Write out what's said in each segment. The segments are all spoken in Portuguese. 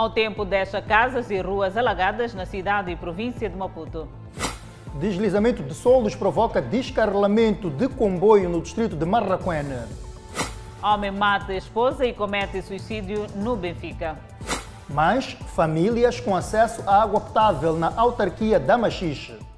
Mau tempo deixa casas e ruas alagadas na cidade e província de Maputo. Deslizamento de solos provoca descarrilamento de comboio no distrito de Marraquene. Homem mata a esposa e comete suicídio no Benfica. Mais famílias com acesso à água potável na autarquia da Machixe.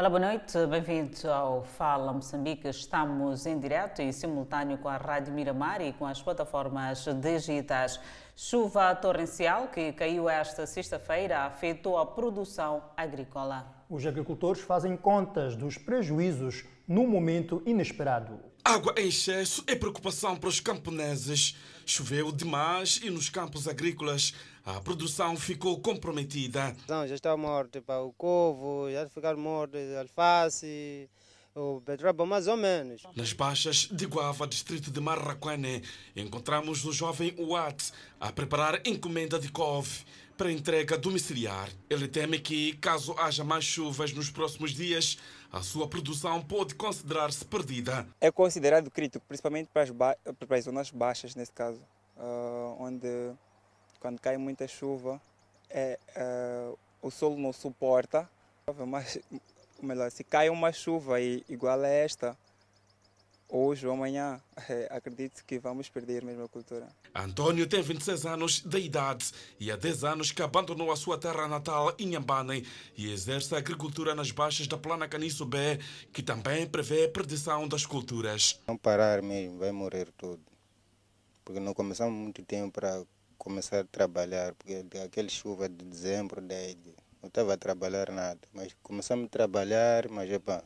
Olá, boa noite, bem-vindos ao Fala Moçambique. Estamos em direto e simultâneo com a Rádio Miramar e com as plataformas digitais. Chuva torrencial que caiu esta sexta-feira afetou a produção agrícola. Os agricultores fazem contas dos prejuízos num momento inesperado. Água em excesso é preocupação para os camponeses. Choveu demais e nos campos agrícolas a produção ficou comprometida. Não, já está morto pá, o couve, já ficaram mortos alface, o beterraba mais ou menos. Nas baixas de Guava, distrito de Marraquene, encontramos o jovem Watt a preparar encomenda de couve para entrega domiciliar. Ele teme que, caso haja mais chuvas nos próximos dias, a sua produção pode considerar-se perdida. É considerado crítico, principalmente para as, ba para as zonas baixas, nesse caso, uh, onde quando cai muita chuva, é, é, o solo não suporta. Mas, melhor, se cai uma chuva igual a esta, hoje ou amanhã, é, acredito que vamos perder mesmo a cultura. Antônio tem 26 anos de idade e há 10 anos que abandonou a sua terra natal, Inhambane, e exerce a agricultura nas baixas da Plana Caniço B, que também prevê a perdição das culturas. Não parar mesmo, vai morrer tudo. Porque não começamos muito tempo para começar a trabalhar, porque aquele chuva de dezembro, de, não estava a trabalhar nada. Mas começamos a trabalhar, mas epa,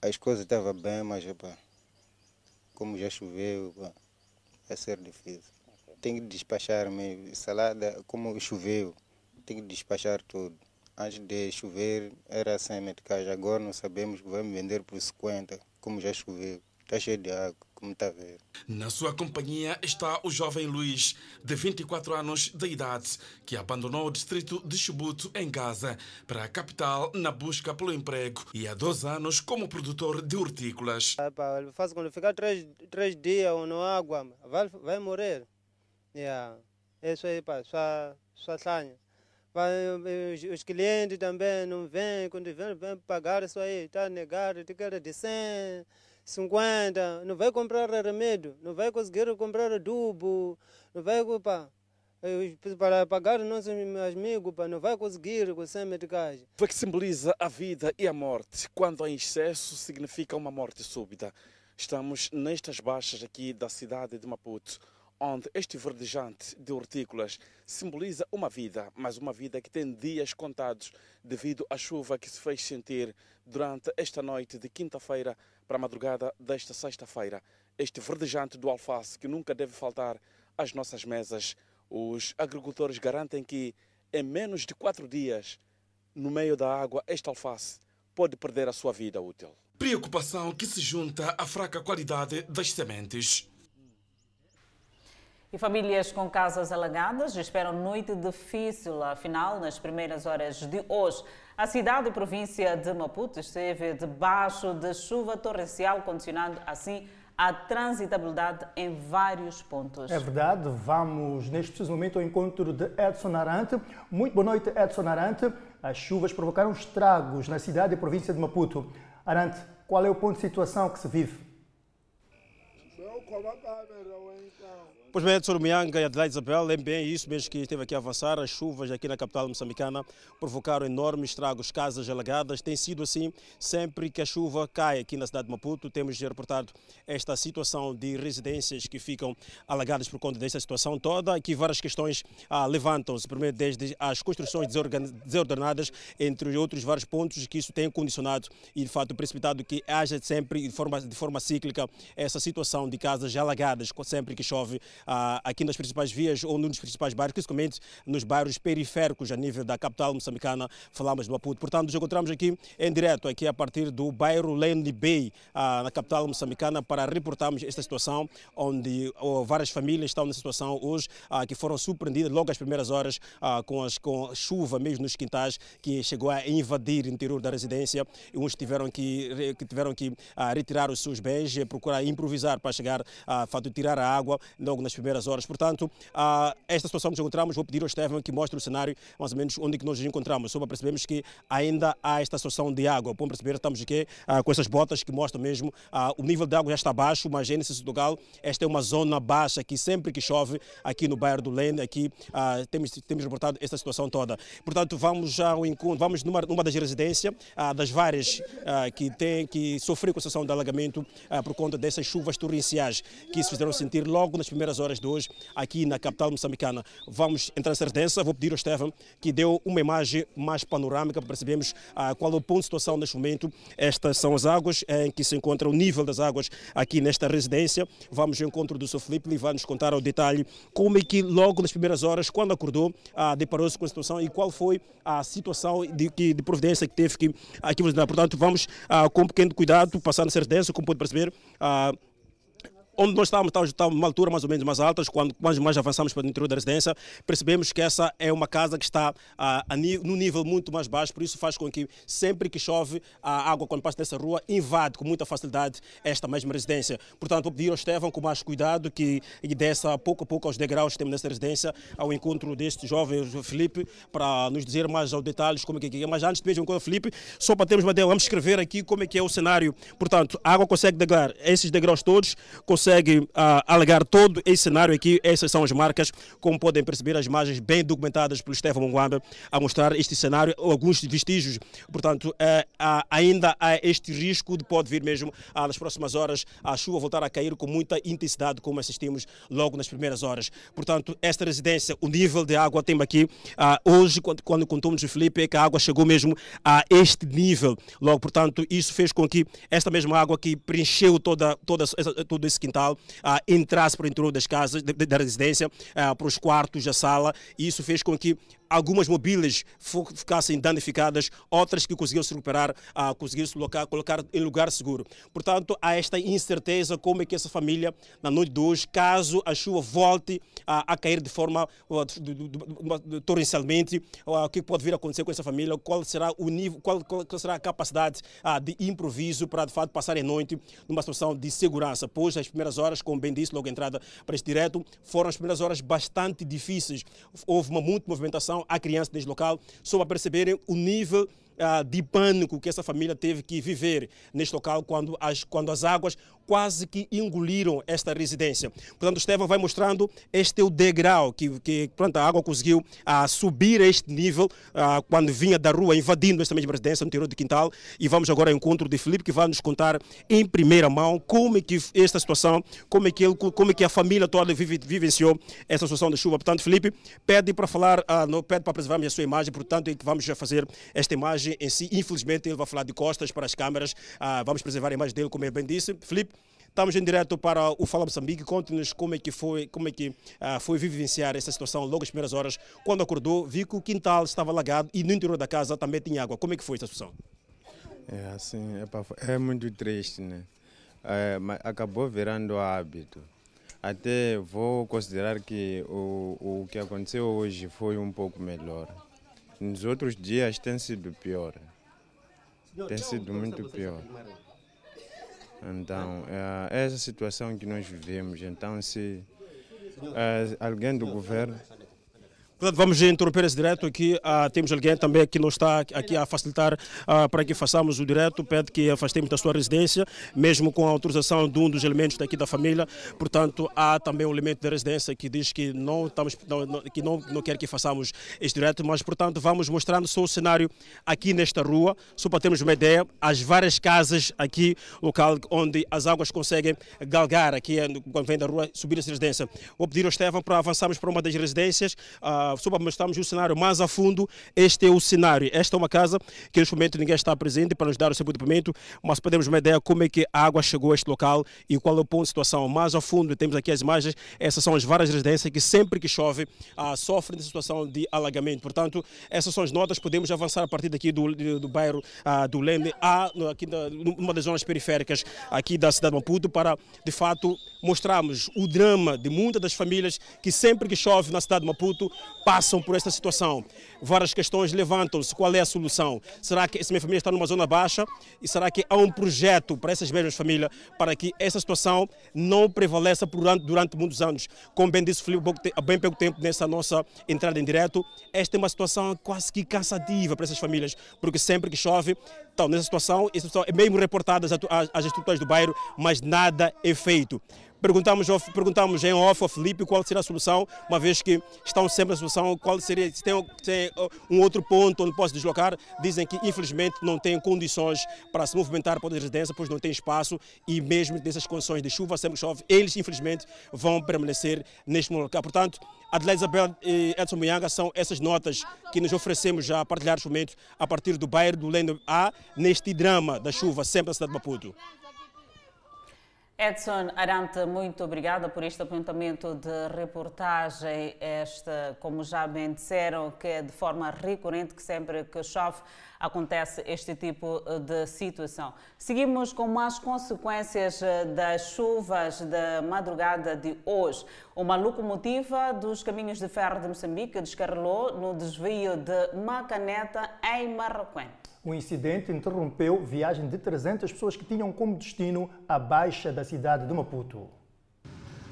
as coisas estavam bem, mas epa, como já choveu, epa, vai ser difícil. Tem que despachar mesmo, salada, como choveu, tem que despachar tudo. Antes de chover era 100 meticais, agora não sabemos que vamos vender por 50, como já choveu. Está cheio de água, está a ver. Na sua companhia está o jovem Luiz, de 24 anos de idade, que abandonou o distrito de Chubuto, em Gaza, para a capital na busca pelo emprego e há dois anos como produtor de hortícolas. Ah, faz quando ficar três, três dias ou não água, vai, vai morrer. Yeah. Isso aí, pá, só, só sanha. Vai, os, clientes também não vêm, quando vêm, vêm pagar isso aí, está negado, tem que de 100. 50, não vai comprar remédio, não vai conseguir comprar adubo, não vai pá, para pagar nossos amigos, pá, não vai conseguir com sem medicagem. O que simboliza a vida e a morte? Quando há excesso, significa uma morte súbita. Estamos nestas baixas aqui da cidade de Maputo, onde este verdejante de hortícolas simboliza uma vida, mas uma vida que tem dias contados devido à chuva que se fez sentir durante esta noite de quinta-feira para a madrugada desta sexta-feira. Este verdejante do alface que nunca deve faltar às nossas mesas. Os agricultores garantem que em menos de quatro dias, no meio da água, este alface pode perder a sua vida útil. Preocupação que se junta à fraca qualidade das sementes. E famílias com casas alagadas esperam noite difícil. Afinal, nas primeiras horas de hoje, a cidade e província de Maputo esteve debaixo de chuva torrencial, condicionando assim a transitabilidade em vários pontos. É verdade, vamos neste preciso momento ao encontro de Edson Arante. Muito boa noite, Edson Arante. As chuvas provocaram estragos na cidade e província de Maputo. Arante, qual é o ponto de situação que se vive? Pois bem, Edson Mianga e Adelaide Isabel, é bem isso mesmo que esteve aqui a avançar. As chuvas aqui na capital moçambicana provocaram enormes estragos, casas alagadas. Tem sido assim sempre que a chuva cai aqui na cidade de Maputo. Temos reportado esta situação de residências que ficam alagadas por conta desta situação toda. Aqui várias questões ah, levantam-se, primeiro desde as construções desordenadas, entre outros vários pontos que isso tem condicionado e de fato precipitado que haja sempre de forma, de forma cíclica essa situação de casas alagadas sempre que chove aqui nas principais vias ou nos principais bairros, principalmente nos bairros periféricos a nível da capital moçambicana, falamos de Maputo. Portanto, nos encontramos aqui em direto, aqui a partir do bairro Lane Bay, ah, na capital moçambicana, para reportarmos esta situação, onde oh, várias famílias estão nessa situação hoje, ah, que foram surpreendidas logo às primeiras horas ah, com, as, com chuva mesmo nos quintais, que chegou a invadir o interior da residência. E uns tiveram que, que tiveram que ah, retirar os seus bens, e procurar improvisar para chegar a tirar a água logo nas primeiras horas. Portanto, ah, esta situação nos encontramos, vou pedir ao Estevam que mostre o cenário mais ou menos onde que nós nos encontramos, só para percebermos que ainda há esta situação de água. Para perceber, estamos aqui ah, com essas botas que mostram mesmo ah, o nível de água já está baixo, mas é nesse lugar esta é uma zona baixa que sempre que chove aqui no bairro do Lene, aqui ah, temos, temos reportado esta situação toda. Portanto, vamos ao encontro, vamos numa, numa das residências, ah, das várias ah, que tem que sofrer com a situação de alagamento ah, por conta dessas chuvas torrenciais que se fizeram sentir logo nas primeiras horas de hoje aqui na capital moçambicana. Vamos entrar nessa residência, vou pedir ao Estevam que deu uma imagem mais panorâmica para percebermos ah, qual é o ponto de situação neste momento. Estas são as águas em que se encontra o nível das águas aqui nesta residência. Vamos ao encontro do Sr. Felipe e vai nos contar ao detalhe como é que logo nas primeiras horas, quando acordou, ah, deparou-se com a situação e qual foi a situação de, de providência que teve que aqui Portanto, vamos ah, com um pequeno cuidado passar nessa residência, como pode perceber. Ah, onde nós estávamos, estávamos numa altura mais ou menos mais alta, quando mais, mais avançamos para o interior da residência, percebemos que essa é uma casa que está ah, a, num nível muito mais baixo, por isso faz com que sempre que chove, a água quando passa nessa rua invade com muita facilidade esta mesma residência. Portanto, vou pedir ao Estevão com mais cuidado que desça pouco a pouco aos degraus que temos nessa residência, ao encontro deste jovem Felipe, para nos dizer mais aos detalhes como é que é. Mas antes de mesmo encontro Felipe, só para termos uma ideia, vamos escrever aqui como é que é o cenário. Portanto, a água consegue degrar esses degraus todos, consegue consegue uh, alegar todo esse cenário aqui. Essas são as marcas, como podem perceber, as imagens bem documentadas pelo Stefan Mungwamba a mostrar este cenário, alguns vestígios. Portanto, uh, ainda há este risco de pode vir mesmo uh, nas próximas horas a chuva voltar a cair com muita intensidade, como assistimos logo nas primeiras horas. Portanto, esta residência, o nível de água tem aqui, hoje, quando, quando contamos o Felipe, é que a água chegou mesmo a este nível. Logo, portanto, isso fez com que esta mesma água que preencheu toda, toda, todo esse quintal quintal, ah, entrasse para o interior das casas, da residência, para os quartos, a sala, e isso fez com que algumas mobílias ficassem danificadas, outras que conseguiram se recuperar, ah, conseguiram se colocar, colocar em lugar seguro. Portanto, há esta incerteza como é que essa família, na noite de hoje, caso a chuva volte a, a cair de forma uh, torrencialmente, uh, o que pode vir a acontecer com essa família, qual será o nível, qual, qual será a capacidade de improviso para de fato passar a noite numa situação de segurança. Pois as primeiras horas, como bem disse, logo entrada para este direto, foram as primeiras horas bastante difíceis. Houve uma muita movimentação a crianças deste local, só para perceberem o nível uh, de pânico que essa família teve que viver neste local quando as, quando as águas quase que engoliram esta residência. Portanto, o Estevão vai mostrando este é o degrau que, que pronto, a água conseguiu uh, subir a este nível uh, quando vinha da rua invadindo esta mesma residência no interior de Quintal. E vamos agora ao encontro de Felipe que vai nos contar em primeira mão como é que esta situação, como é que, ele, como é que a família toda vive, vivenciou essa situação de chuva. Portanto, Felipe pede para falar, uh, no, pede para preservarmos a sua imagem, portanto, é que vamos já fazer esta imagem imagem em si. Infelizmente, ele vai falar de costas para as câmaras. Ah, vamos preservar a imagem dele, como ele bem disse. Felipe, estamos em direto para o Fala Moçambique. Conte-nos como é que foi, como é que ah, foi vivenciar essa situação logo as primeiras horas. Quando acordou, viu que o quintal estava alagado e no interior da casa também tinha água. Como é que foi essa situação? É assim, é, é muito triste, né? É, acabou virando hábito. Até vou considerar que o, o que aconteceu hoje foi um pouco melhor. Nos outros dias tem sido pior. Tem sido muito pior. Então, é essa situação que nós vivemos. Então, se é, alguém do governo Portanto, vamos interromper esse direto aqui. Uh, temos alguém também que nos está aqui a facilitar uh, para que façamos o direto. Pede que afastemos da sua residência, mesmo com a autorização de um dos elementos daqui da família. Portanto, há também um elemento da residência que diz que não, estamos, não, não, que não, não quer que façamos este direto, mas, portanto, vamos mostrando só o cenário aqui nesta rua, só para termos uma ideia, as várias casas aqui, local onde as águas conseguem galgar aqui, quando vem da rua, subir essa residência. Vou pedir ao Estevam para avançarmos para uma das residências. Uh, uh, só para mostrarmos o cenário mais a fundo, este é o cenário. Esta é uma casa que neste momento ninguém está presente para nos dar o seu depoimento, mas podemos uma ideia como é que a água chegou a este local e qual é o ponto de situação. Mais a fundo, temos aqui as imagens, essas são as várias residências que sempre que chove uh, sofrem de situação de alagamento. Portanto, essas são as notas, podemos avançar a partir daqui do, do, do bairro uh, do Leme, a, aqui na, numa das zonas periféricas aqui da cidade de Maputo, para de fato mostrarmos o drama de muitas das famílias que sempre que chove na cidade de Maputo passam por esta situação. Várias questões levantam-se. Qual é a solução? Será que essa minha família está numa zona baixa? E será que há um projeto para essas mesmas famílias para que essa situação não prevaleça durante, durante muitos anos? Como bem disse Felipe há bem pouco tempo nessa nossa entrada em direto, esta é uma situação quase que cansativa para essas famílias, porque sempre que chove, estão nessa situação, essa situação é mesmo reportada às estruturas do bairro, mas nada é feito. Perguntamos, perguntamos em off ao Felipe qual seria a solução, uma vez que estão sempre a solução, qual seria, se tem, tem um outro ponto onde posso deslocar. Dizem que infelizmente não têm condições para se movimentar para a residência, pois não tem espaço e mesmo nessas condições de chuva, sempre chove, eles infelizmente vão permanecer neste local. Portanto, Adelaide Isabel e Edson Muyanga são essas notas que nos oferecemos já a partilhar os momentos a partir do bairro do Lendo A, neste drama da chuva, sempre na cidade de Maputo. Edson Arante, muito obrigada por este apontamento de reportagem. Esta, como já bem disseram, que é de forma recorrente, que sempre que chove acontece este tipo de situação. Seguimos com mais consequências das chuvas da madrugada de hoje. Uma locomotiva dos caminhos de ferro de Moçambique descarrilou no desvio de Macaneta, em Marroquém. O incidente interrompeu viagem de 300 pessoas que tinham como destino a baixa da cidade de Maputo.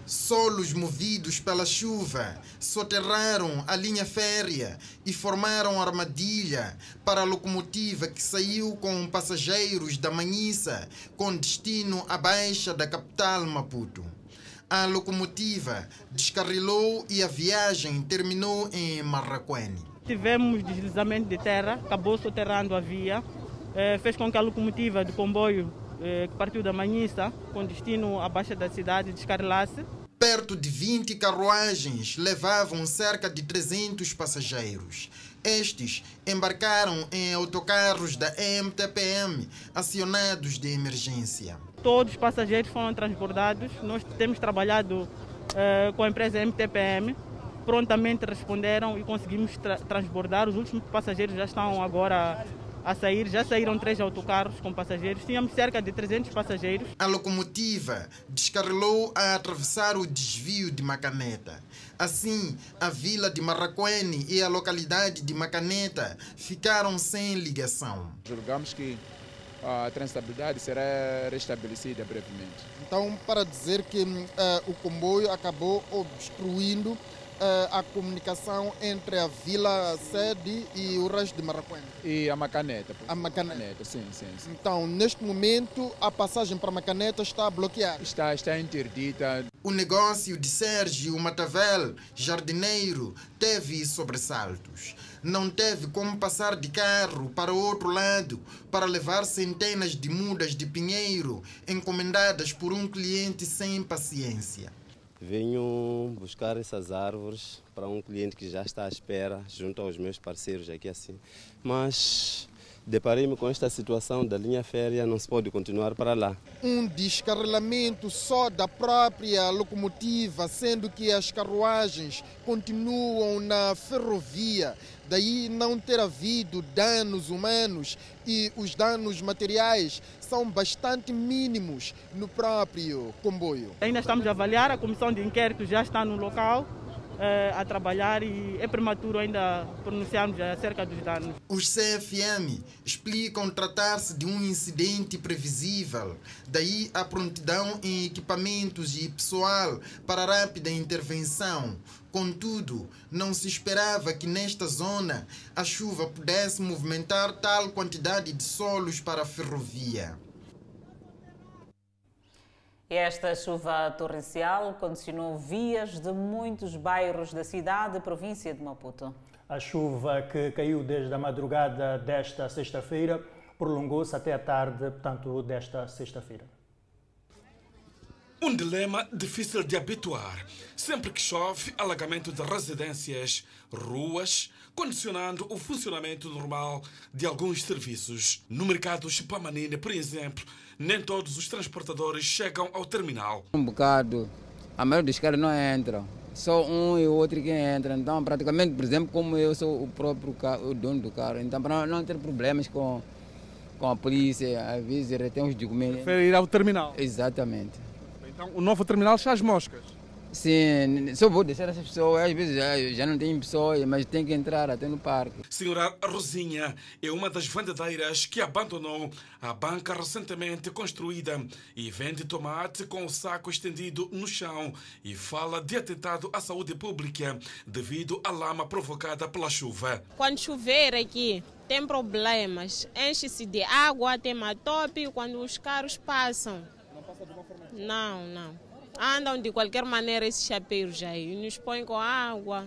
Solos movidos pela chuva soterraram a linha férrea e formaram armadilha para a locomotiva que saiu com passageiros da Manhissa com destino à baixa da capital Maputo. A locomotiva descarrilou e a viagem terminou em Marraquene. Tivemos deslizamento de terra, acabou soterrando a via, eh, fez com que a locomotiva de comboio eh, que partiu da Manhissa, com destino à baixa da cidade, descarrilasse. Perto de 20 carruagens levavam cerca de 300 passageiros. Estes embarcaram em autocarros da MTPM, acionados de emergência. Todos os passageiros foram transbordados. Nós temos trabalhado eh, com a empresa MTPM prontamente responderam e conseguimos tra transbordar. Os últimos passageiros já estão agora a sair, já saíram três autocarros com passageiros. Tínhamos cerca de 300 passageiros. A locomotiva descarrilou a atravessar o desvio de Macaneta. Assim, a vila de Marraquene e a localidade de Macaneta ficaram sem ligação. Julgamos que a transitabilidade será restabelecida brevemente. Então, para dizer que uh, o comboio acabou obstruindo a comunicação entre a Vila Sede e o resto de Marraquém? E a Macaneta. A Macaneta. Macaneta sim, sim, sim, Então, neste momento, a passagem para Macaneta está bloqueada? Está, está interdita. O negócio de Sérgio Matavel, jardineiro, teve sobressaltos não teve como passar de carro para o outro lado para levar centenas de mudas de pinheiro encomendadas por um cliente sem paciência. Venho buscar essas árvores para um cliente que já está à espera, junto aos meus parceiros aqui assim. Mas deparei-me com esta situação da linha férrea, não se pode continuar para lá. Um descarrilamento só da própria locomotiva, sendo que as carruagens continuam na ferrovia daí não ter havido danos humanos e os danos materiais são bastante mínimos no próprio comboio. Ainda estamos a avaliar, a comissão de inquérito já está no local eh, a trabalhar e é prematuro ainda pronunciarmos acerca dos danos. Os CFM explicam tratar-se de um incidente previsível, daí a prontidão em equipamentos e pessoal para rápida intervenção. Contudo, não se esperava que nesta zona a chuva pudesse movimentar tal quantidade de solos para a ferrovia. Esta chuva torrencial condicionou vias de muitos bairros da cidade e província de Maputo. A chuva que caiu desde a madrugada desta sexta-feira prolongou-se até a tarde, portanto, desta sexta-feira. Um dilema difícil de habituar. Sempre que chove, alagamento de residências, ruas, condicionando o funcionamento normal de alguns serviços. No mercado Chipamanine, por exemplo, nem todos os transportadores chegam ao terminal. Um bocado, a maioria dos caras não entram. Só um e outro que entra. Então, praticamente, por exemplo, como eu sou o próprio carro, o dono do carro, então para não ter problemas com, com a polícia, às vezes retém os documentos. Prefere ir ao terminal? Exatamente. Então, o novo terminal está às moscas? Sim, só vou deixar essas pessoas, às vezes já, já não tem pessoas, mas tem que entrar até no parque. Senhora Rosinha é uma das vendedeiras que abandonou a banca recentemente construída e vende tomate com o saco estendido no chão e fala de atentado à saúde pública devido à lama provocada pela chuva. Quando chover aqui, tem problemas. Enche-se de água, tem matope quando os carros passam. Não passa de uma forma Não, não andam de qualquer maneira esses chapeiros aí, nos põem com água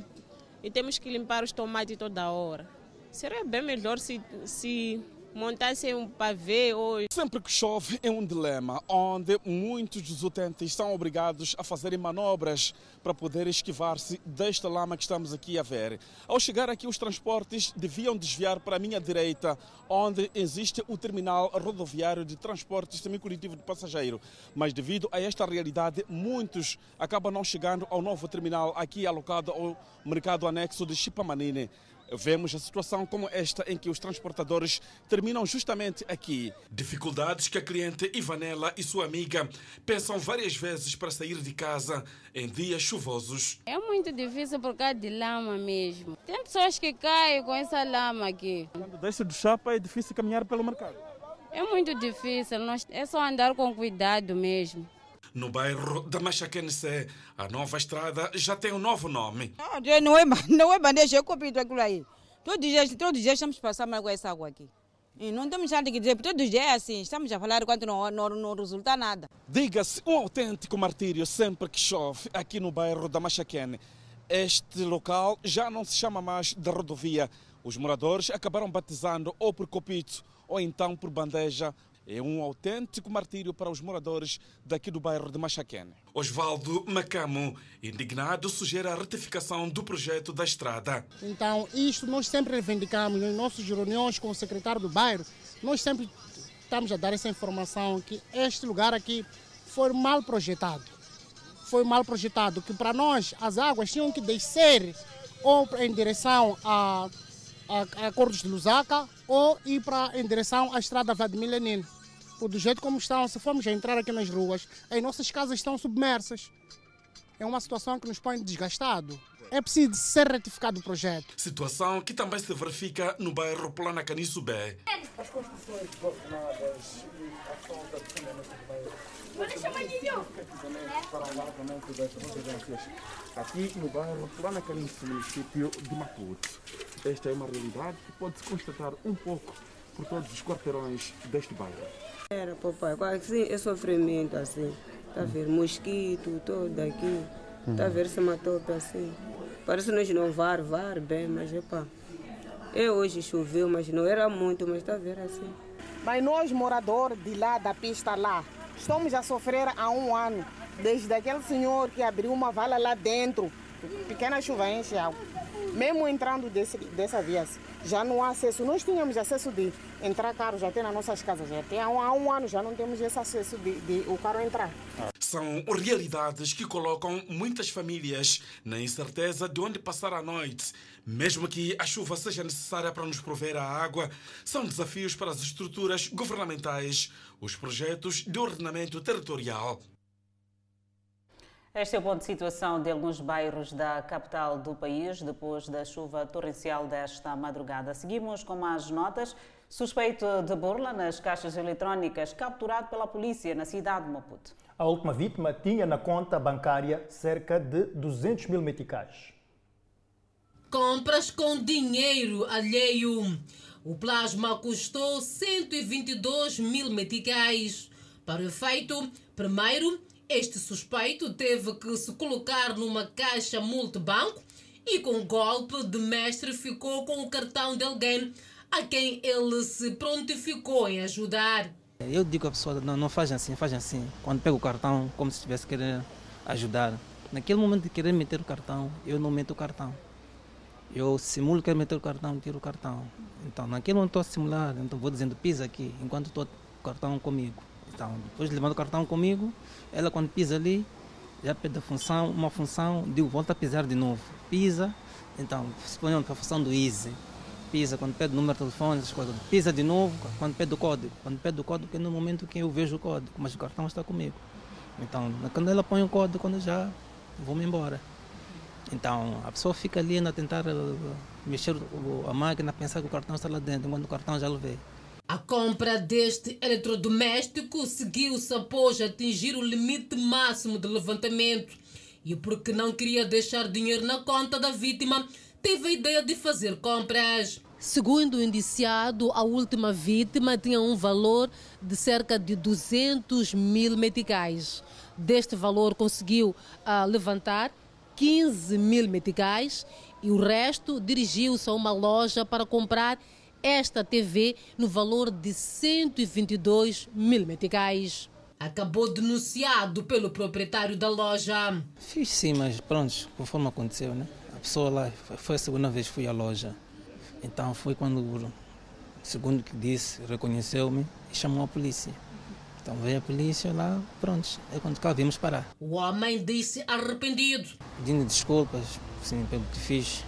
e temos que limpar os tomates toda hora. Seria bem melhor se, se montassem um pavê ou... Sempre que chove é um dilema, onde muitos dos utentes são obrigados a fazerem manobras para poder esquivar-se desta lama que estamos aqui a ver. Ao chegar aqui, os transportes deviam desviar para a minha direita, onde existe o terminal rodoviário de transportes semi-coletivo de passageiro. Mas devido a esta realidade, muitos acabam não chegando ao novo terminal aqui alocado ao mercado anexo de Chipamanine vemos a situação como esta em que os transportadores terminam justamente aqui. Dificuldades que a cliente Ivanela e sua amiga pensam várias vezes para sair de casa em dias chuvosos. É muito difícil por causa de lama mesmo. Tem pessoas que caem com essa lama aqui. Quando desce do chapa é difícil caminhar pelo mercado. É muito difícil, é só andar com cuidado mesmo. No bairro da Machaquense, a nova estrada já tem um novo nome. Não, não é, não é bandeja, é copido aquilo aí. Todos os dias, todos os dias estamos passando com essa água aqui. E não temos nada que dizer, todos os dias é assim, estamos a falar enquanto não, não, não resulta nada. Diga-se, um autêntico martírio sempre que chove aqui no bairro da Machaquene. Este local já não se chama mais de rodovia. Os moradores acabaram batizando ou por copito ou então por bandeja é um autêntico martírio para os moradores daqui do bairro de Machaquene. Osvaldo Macamo, indignado, sugere a retificação do projeto da estrada. Então, isto nós sempre reivindicamos nas nossas reuniões com o secretário do bairro, nós sempre estamos a dar essa informação que este lugar aqui foi mal projetado. Foi mal projetado, que para nós as águas tinham que descer ou em direção a, a, a Cordos de Lusaka ou ir para, em direção à estrada Vladimir Lenin do jeito como estão, se formos a entrar aqui nas ruas, as nossas casas estão submersas. É uma situação que nos põe desgastado. É preciso ser retificado o projeto. Situação que também se verifica no bairro Planacani Subé. As construções governadas e a falta de saneamento do bairro para o alargamento das residências aqui no bairro Planacani, município de Maputo. Esta é uma realidade que pode-se constatar um pouco por todos os quarteirões deste bairro. Era, papai, assim, é sofrimento assim. Tá a ver? Mosquito, todo aqui. Tá a ver se matou assim. Parece que nós não var, var bem, mas é pá. É hoje choveu, mas não era muito, mas tá a ver assim. Mas nós, moradores de lá, da pista lá, estamos a sofrer há um ano. Desde aquele senhor que abriu uma vala lá dentro, pequena chuva enche água. Mesmo entrando desse, dessa via, já não há acesso. Nós tínhamos acesso de entrar carro já tem nas nossas casas. Já há, um, há um ano já não temos esse acesso de, de o carro entrar. São realidades que colocam muitas famílias na incerteza de onde passar a noite. Mesmo que a chuva seja necessária para nos prover a água, são desafios para as estruturas governamentais, os projetos de ordenamento territorial. Este é o ponto de situação de alguns bairros da capital do país depois da chuva torrencial desta madrugada. Seguimos com mais notas. Suspeito de burla nas caixas eletrónicas, capturado pela polícia na cidade de Maputo. A última vítima tinha na conta bancária cerca de 200 mil meticais. Compras com dinheiro alheio. O plasma custou 122 mil meticais. Para o efeito, primeiro, este suspeito teve que se colocar numa caixa multibanco e, com golpe de mestre, ficou com o cartão de alguém a quem ele se prontificou em ajudar. Eu digo à pessoa, não, não faz assim, faz assim. Quando pega o cartão, como se estivesse querendo ajudar. Naquele momento de querer meter o cartão, eu não meto o cartão. Eu simulo que quero meter o cartão, tiro o cartão. Então, naquele momento estou a simular, então vou dizendo pisa aqui, enquanto estou o cartão comigo. Então, depois levando o cartão comigo, ela quando pisa ali, já pede a função, uma função, digo, volta a pisar de novo. Pisa, então, se põe para a função do easy. Pisa, quando pede o número de telefone, essas coisas. Pisa de novo, quando pede o código. Quando pede o código, é no momento que eu vejo o código, mas o cartão está comigo. Então, quando ela põe o código, quando já vou-me embora. Então, a pessoa fica ali a tentar mexer a máquina, pensar que o cartão está lá dentro, enquanto o cartão já levei. A compra deste eletrodoméstico seguiu-se após atingir o limite máximo de levantamento. E porque não queria deixar dinheiro na conta da vítima, teve a ideia de fazer compras. Segundo o indiciado, a última vítima tinha um valor de cerca de 200 mil meticais. Deste valor conseguiu uh, levantar 15 mil meticais e o resto dirigiu-se a uma loja para comprar esta TV no valor de 122 mil meticais. Acabou denunciado pelo proprietário da loja. Fiz sim, mas pronto, conforme aconteceu, né? A pessoa lá, foi a segunda vez que fui à loja. Então foi quando, segundo que disse, reconheceu-me e chamou a polícia. Então veio a polícia lá, pronto, é quando cá vimos parar. O homem disse arrependido. Pedindo desculpas, sim, pelo que fiz.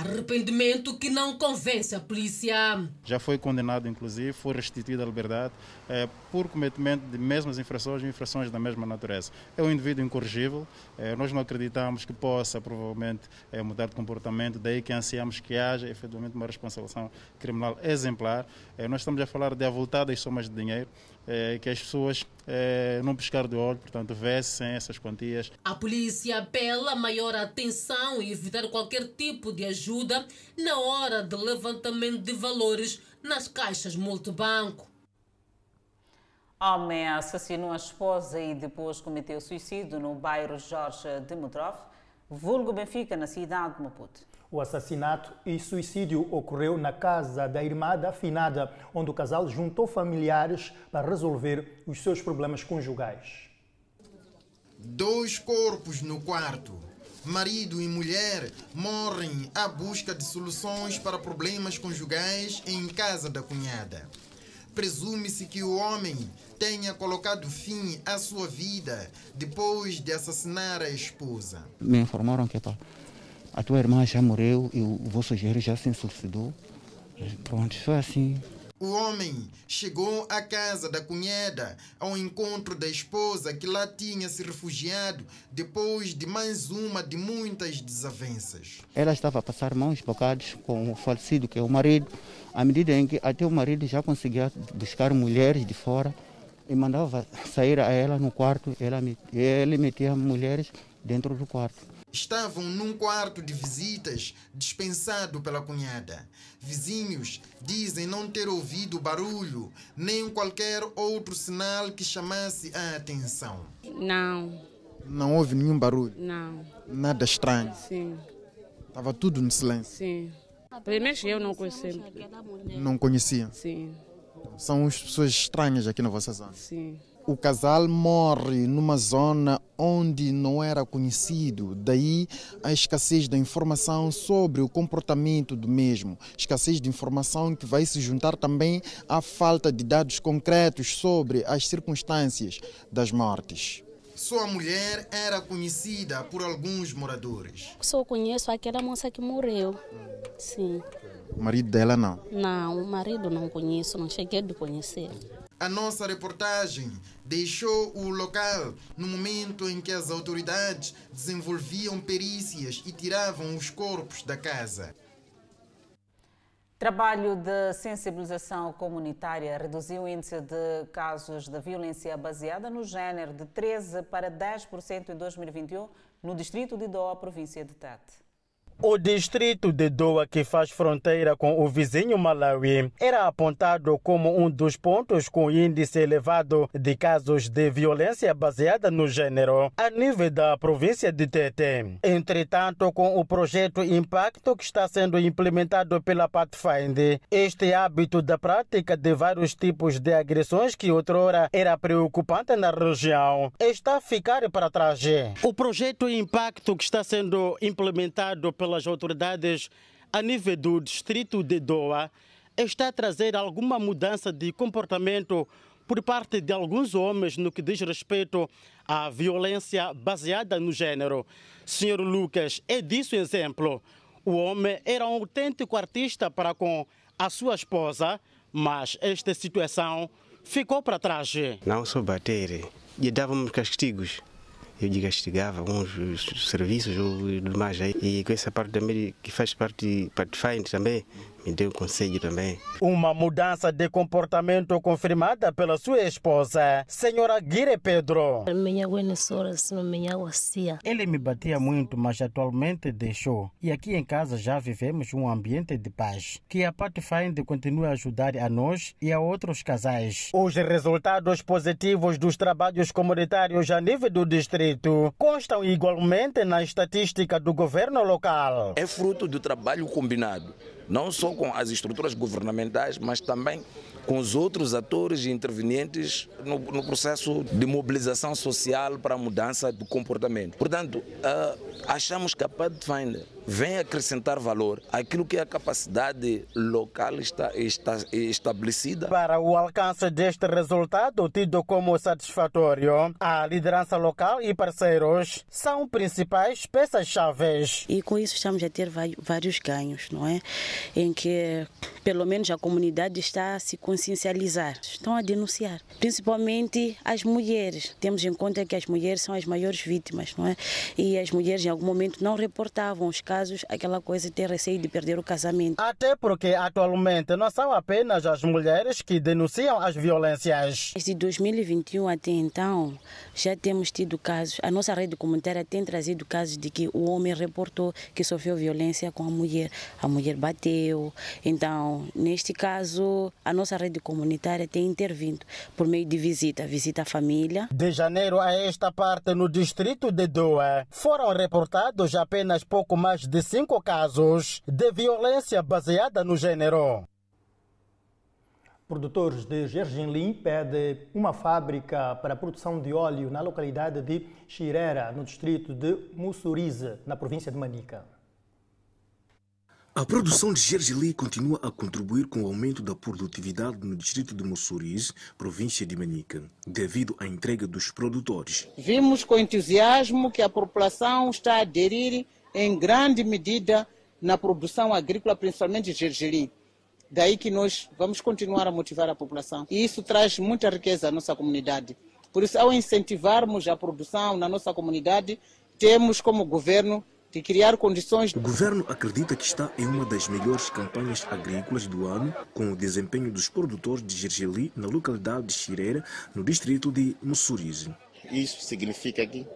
Arrependimento que não convence a polícia. Já foi condenado, inclusive, foi restituído à liberdade é, por cometimento de mesmas infrações e infrações da mesma natureza. É um indivíduo incorrigível, é, nós não acreditamos que possa, provavelmente, é, mudar de comportamento, daí que ansiamos que haja, efetivamente, uma responsabilização criminal exemplar. nós estamos a falar de avultadas somas de dinheiro, é, que as pessoas é, não pescar de olho, portanto, vessem essas quantias. A polícia apela a maior atenção e evitar qualquer tipo de ajuda na hora do levantamento de valores nas caixas multibanco. Homem assassinou a esposa e depois cometeu suicídio no bairro Jorge Dimitrov, vulgo Benfica, na cidade de Maputo. O assassinato e suicídio ocorreu na casa da irmã da afinada, onde o casal juntou familiares para resolver os seus problemas conjugais. Dois corpos no quarto. Marido e mulher morrem à busca de soluções para problemas conjugais em casa da cunhada. Presume-se que o homem tenha colocado fim à sua vida depois de assassinar a esposa. Me informaram que a tua irmã já morreu e o vosso gerro já se suicidou. Pronto, foi assim. O homem chegou à casa da cunhada ao encontro da esposa que lá tinha se refugiado depois de mais uma de muitas desavenças. Ela estava a passar mãos bocados com o falecido, que é o marido, à medida em que até o marido já conseguia buscar mulheres de fora e mandava sair a ela no quarto, ela, ele metia mulheres dentro do quarto estavam num quarto de visitas dispensado pela cunhada. Vizinhos dizem não ter ouvido barulho nem qualquer outro sinal que chamasse a atenção. Não. Não houve nenhum barulho? Não. Nada estranho? Sim. Estava tudo no silêncio? Sim. Primeiro eu não conhecia. Não conhecia? Sim. São as pessoas estranhas aqui na vossa zona? Sim. O casal morre numa zona onde não era conhecido, daí a escassez da informação sobre o comportamento do mesmo, escassez de informação que vai se juntar também à falta de dados concretos sobre as circunstâncias das mortes. Sua mulher era conhecida por alguns moradores. Só conheço aquela moça que morreu. Sim. O marido dela não? Não, o marido não conheço, não cheguei a conhecer. A nossa reportagem deixou o local no momento em que as autoridades desenvolviam perícias e tiravam os corpos da casa. Trabalho de sensibilização comunitária reduziu o índice de casos de violência baseada no género de 13% para 10% em 2021 no distrito de Doa, província de Tete. O distrito de Doa, que faz fronteira com o vizinho Malawi, era apontado como um dos pontos com índice elevado de casos de violência baseada no gênero, a nível da província de Tete. Entretanto, com o projeto Impacto que está sendo implementado pela Pathfinder, este hábito da prática de vários tipos de agressões que outrora era preocupante na região está a ficar para trás. O projeto Impacto que está sendo implementado pela pelas autoridades a nível do distrito de Doa está a trazer alguma mudança de comportamento por parte de alguns homens no que diz respeito à violência baseada no gênero. Senhor Lucas, é disso exemplo. O homem era um autêntico artista para com a sua esposa, mas esta situação ficou para trás. Não só bater, e dávamos castigos eu castigava uns serviços ou demais aí. E com essa parte também que faz parte Pathfinder também, me deu conselho também. Uma mudança de comportamento confirmada pela sua esposa, senhora Guire Pedro. Ele me batia muito, mas atualmente deixou. E aqui em casa já vivemos um ambiente de paz. Que a Pathfinder continue a ajudar a nós e a outros casais. Os resultados positivos dos trabalhos comunitários a nível do distrito constam igualmente na estatística do governo local. É fruto do trabalho combinado não só com as estruturas governamentais, mas também com os outros atores intervenientes no, no processo de mobilização social para a mudança do comportamento. Portanto, uh, achamos que a Pathfinder vem acrescentar valor àquilo que é a capacidade local está, está estabelecida. Para o alcance deste resultado, tido como satisfatório, a liderança local e parceiros são principais peças-chave. E com isso estamos a ter vários ganhos, não é? Em que pelo menos a comunidade está a se consciencializar, estão a denunciar, principalmente as mulheres. Temos em conta que as mulheres são as maiores vítimas, não é? E as mulheres em algum momento não reportavam os casos casos, aquela coisa de ter receio de perder o casamento. Até porque atualmente não são apenas as mulheres que denunciam as violências. Desde 2021 até então, já temos tido casos, a nossa rede comunitária tem trazido casos de que o homem reportou que sofreu violência com a mulher. A mulher bateu. Então, neste caso, a nossa rede comunitária tem intervindo por meio de visita, visita à família. De janeiro a esta parte, no distrito de Doa, foram reportados apenas pouco mais de cinco casos de violência baseada no gênero. Produtores de Gergenlim pedem uma fábrica para a produção de óleo na localidade de Xirera, no distrito de Mussurize, na província de Manica. A produção de gergelim continua a contribuir com o aumento da produtividade no distrito de Mussuriz, província de Manica, devido à entrega dos produtores. Vimos com entusiasmo que a população está a aderir em grande medida na produção agrícola, principalmente de gergelim. Daí que nós vamos continuar a motivar a população. E isso traz muita riqueza à nossa comunidade. Por isso, ao incentivarmos a produção na nossa comunidade, temos como governo de criar condições. O governo acredita que está em uma das melhores campanhas agrícolas do ano, com o desempenho dos produtores de gergelim na localidade de Xireira, no distrito de Mussurize. Isso significa que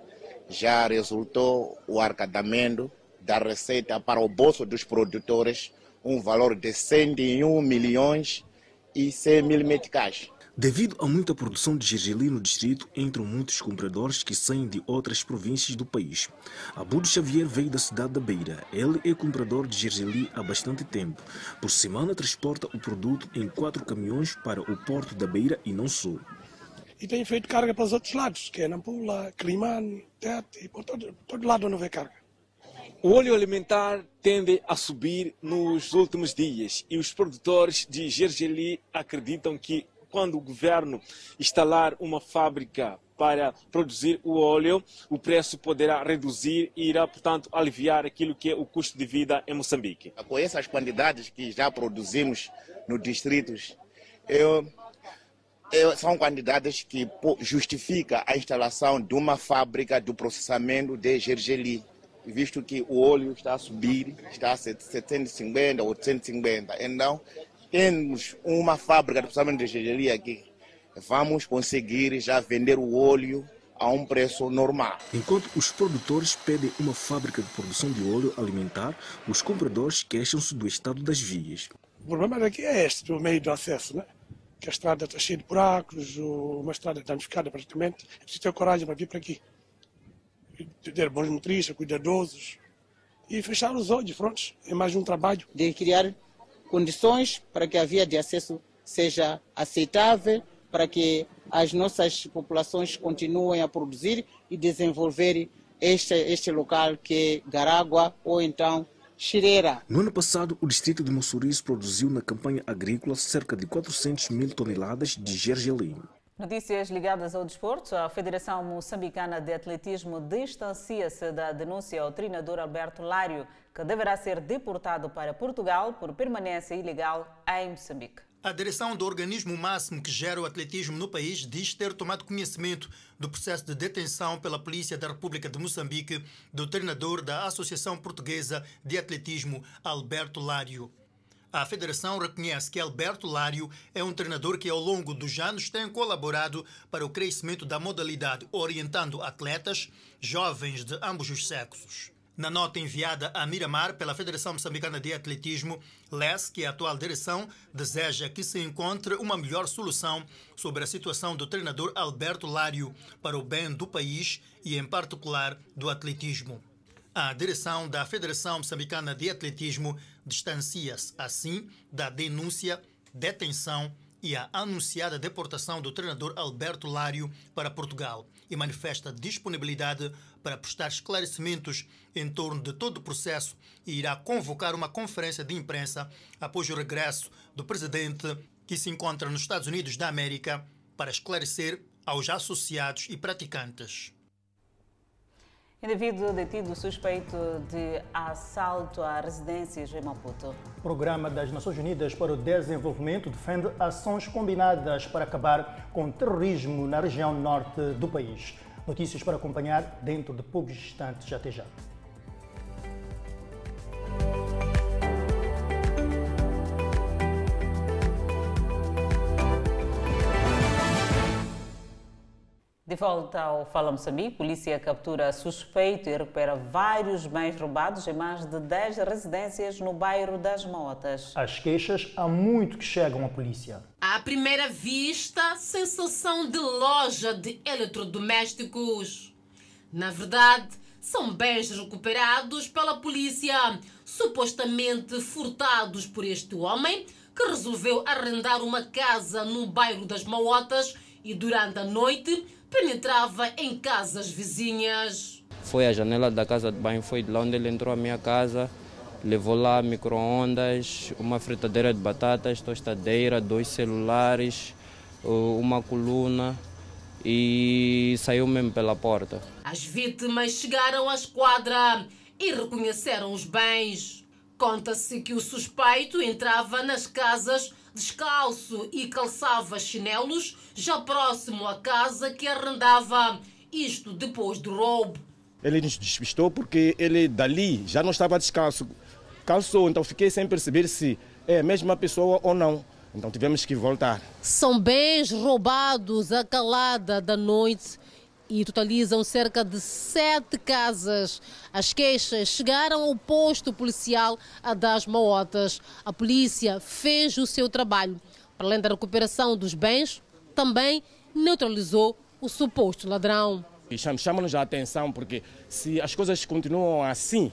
já resultou o arrecadamento da receita para o bolso dos produtores, um valor de 101 milhões e 100 mil meticais. Devido a muita produção de gergelim no distrito, entram muitos compradores que saem de outras províncias do país. Abudo Xavier veio da cidade da Beira. Ele é comprador de gergelim há bastante tempo. Por semana transporta o produto em quatro caminhões para o porto da Beira e não só e tem feito carga para os outros lados, que é Nampula, Climane, Tete, e por todo, todo lado não vê carga. O óleo alimentar tende a subir nos últimos dias e os produtores de gergelim acreditam que quando o governo instalar uma fábrica para produzir o óleo, o preço poderá reduzir e irá, portanto, aliviar aquilo que é o custo de vida em Moçambique. Com essas quantidades que já produzimos nos distritos, eu são quantidades que justificam a instalação de uma fábrica de processamento de gergelim, visto que o óleo está a subir, está a 750, 850. Então, temos uma fábrica de processamento de gergelim aqui. Vamos conseguir já vender o óleo a um preço normal. Enquanto os produtores pedem uma fábrica de produção de óleo alimentar, os compradores queixam-se do estado das vias. O problema daqui é este, o meio de acesso, né? Que a estrada está cheia de buracos, uma estrada danificada praticamente. É preciso ter coragem para vir para aqui. Ter bons motoristas, cuidadosos e fechar os olhos, pronto. É mais um trabalho. De criar condições para que a via de acesso seja aceitável, para que as nossas populações continuem a produzir e desenvolver este, este local que é Garagua ou então Xireira. No ano passado, o distrito de Moçuriz produziu na campanha agrícola cerca de 400 mil toneladas de gergelim. Notícias ligadas ao desporto. A Federação Moçambicana de Atletismo distancia-se da denúncia ao treinador Alberto Lário, que deverá ser deportado para Portugal por permanência ilegal em Moçambique. A direção do organismo máximo que gera o atletismo no país diz ter tomado conhecimento do processo de detenção pela Polícia da República de Moçambique do treinador da Associação Portuguesa de Atletismo, Alberto Lário. A federação reconhece que Alberto Lário é um treinador que, ao longo dos anos, tem colaborado para o crescimento da modalidade, orientando atletas jovens de ambos os sexos. Na nota enviada a Miramar pela Federação Moçambicana de Atletismo, LES, que é a atual direção, deseja que se encontre uma melhor solução sobre a situação do treinador Alberto Lário para o bem do país e, em particular, do atletismo. A direção da Federação Moçambicana de Atletismo distancia-se, assim, da denúncia, detenção e a anunciada deportação do treinador Alberto Lário para Portugal e manifesta disponibilidade para prestar esclarecimentos em torno de todo o processo e irá convocar uma conferência de imprensa após o regresso do presidente que se encontra nos Estados Unidos da América para esclarecer aos associados e praticantes. Indivíduo detido suspeito de assalto a residências em Maputo. O Programa das Nações Unidas para o Desenvolvimento defende ações combinadas para acabar com o terrorismo na região norte do país. Notícias para acompanhar dentro de poucos instantes. Até já. De volta ao Fala Moçambique, polícia captura suspeito e recupera vários bens roubados em mais de 10 residências no bairro das Motas. As queixas há muito que chegam à polícia. À primeira vista, sensação de loja de eletrodomésticos. Na verdade, são bens recuperados pela polícia, supostamente furtados por este homem que resolveu arrendar uma casa no bairro das Maotas e durante a noite penetrava em casas vizinhas. Foi a janela da casa de banho, foi de lá onde ele entrou a minha casa, levou lá micro-ondas, uma fritadeira de batatas, tostadeira, dois celulares, uma coluna e saiu mesmo pela porta. As vítimas chegaram à esquadra e reconheceram os bens. Conta-se que o suspeito entrava nas casas descalço e calçava chinelos já próximo à casa que arrendava, isto depois do roubo. Ele nos despistou porque ele dali já não estava descalço, calçou, então fiquei sem perceber se é a mesma pessoa ou não. Então tivemos que voltar. São bens roubados à calada da noite e totalizam cerca de sete casas. As queixas chegaram ao posto policial das Maotas. A polícia fez o seu trabalho. Para além da recuperação dos bens, também neutralizou o suposto ladrão. Chama-nos a atenção porque se as coisas continuam assim,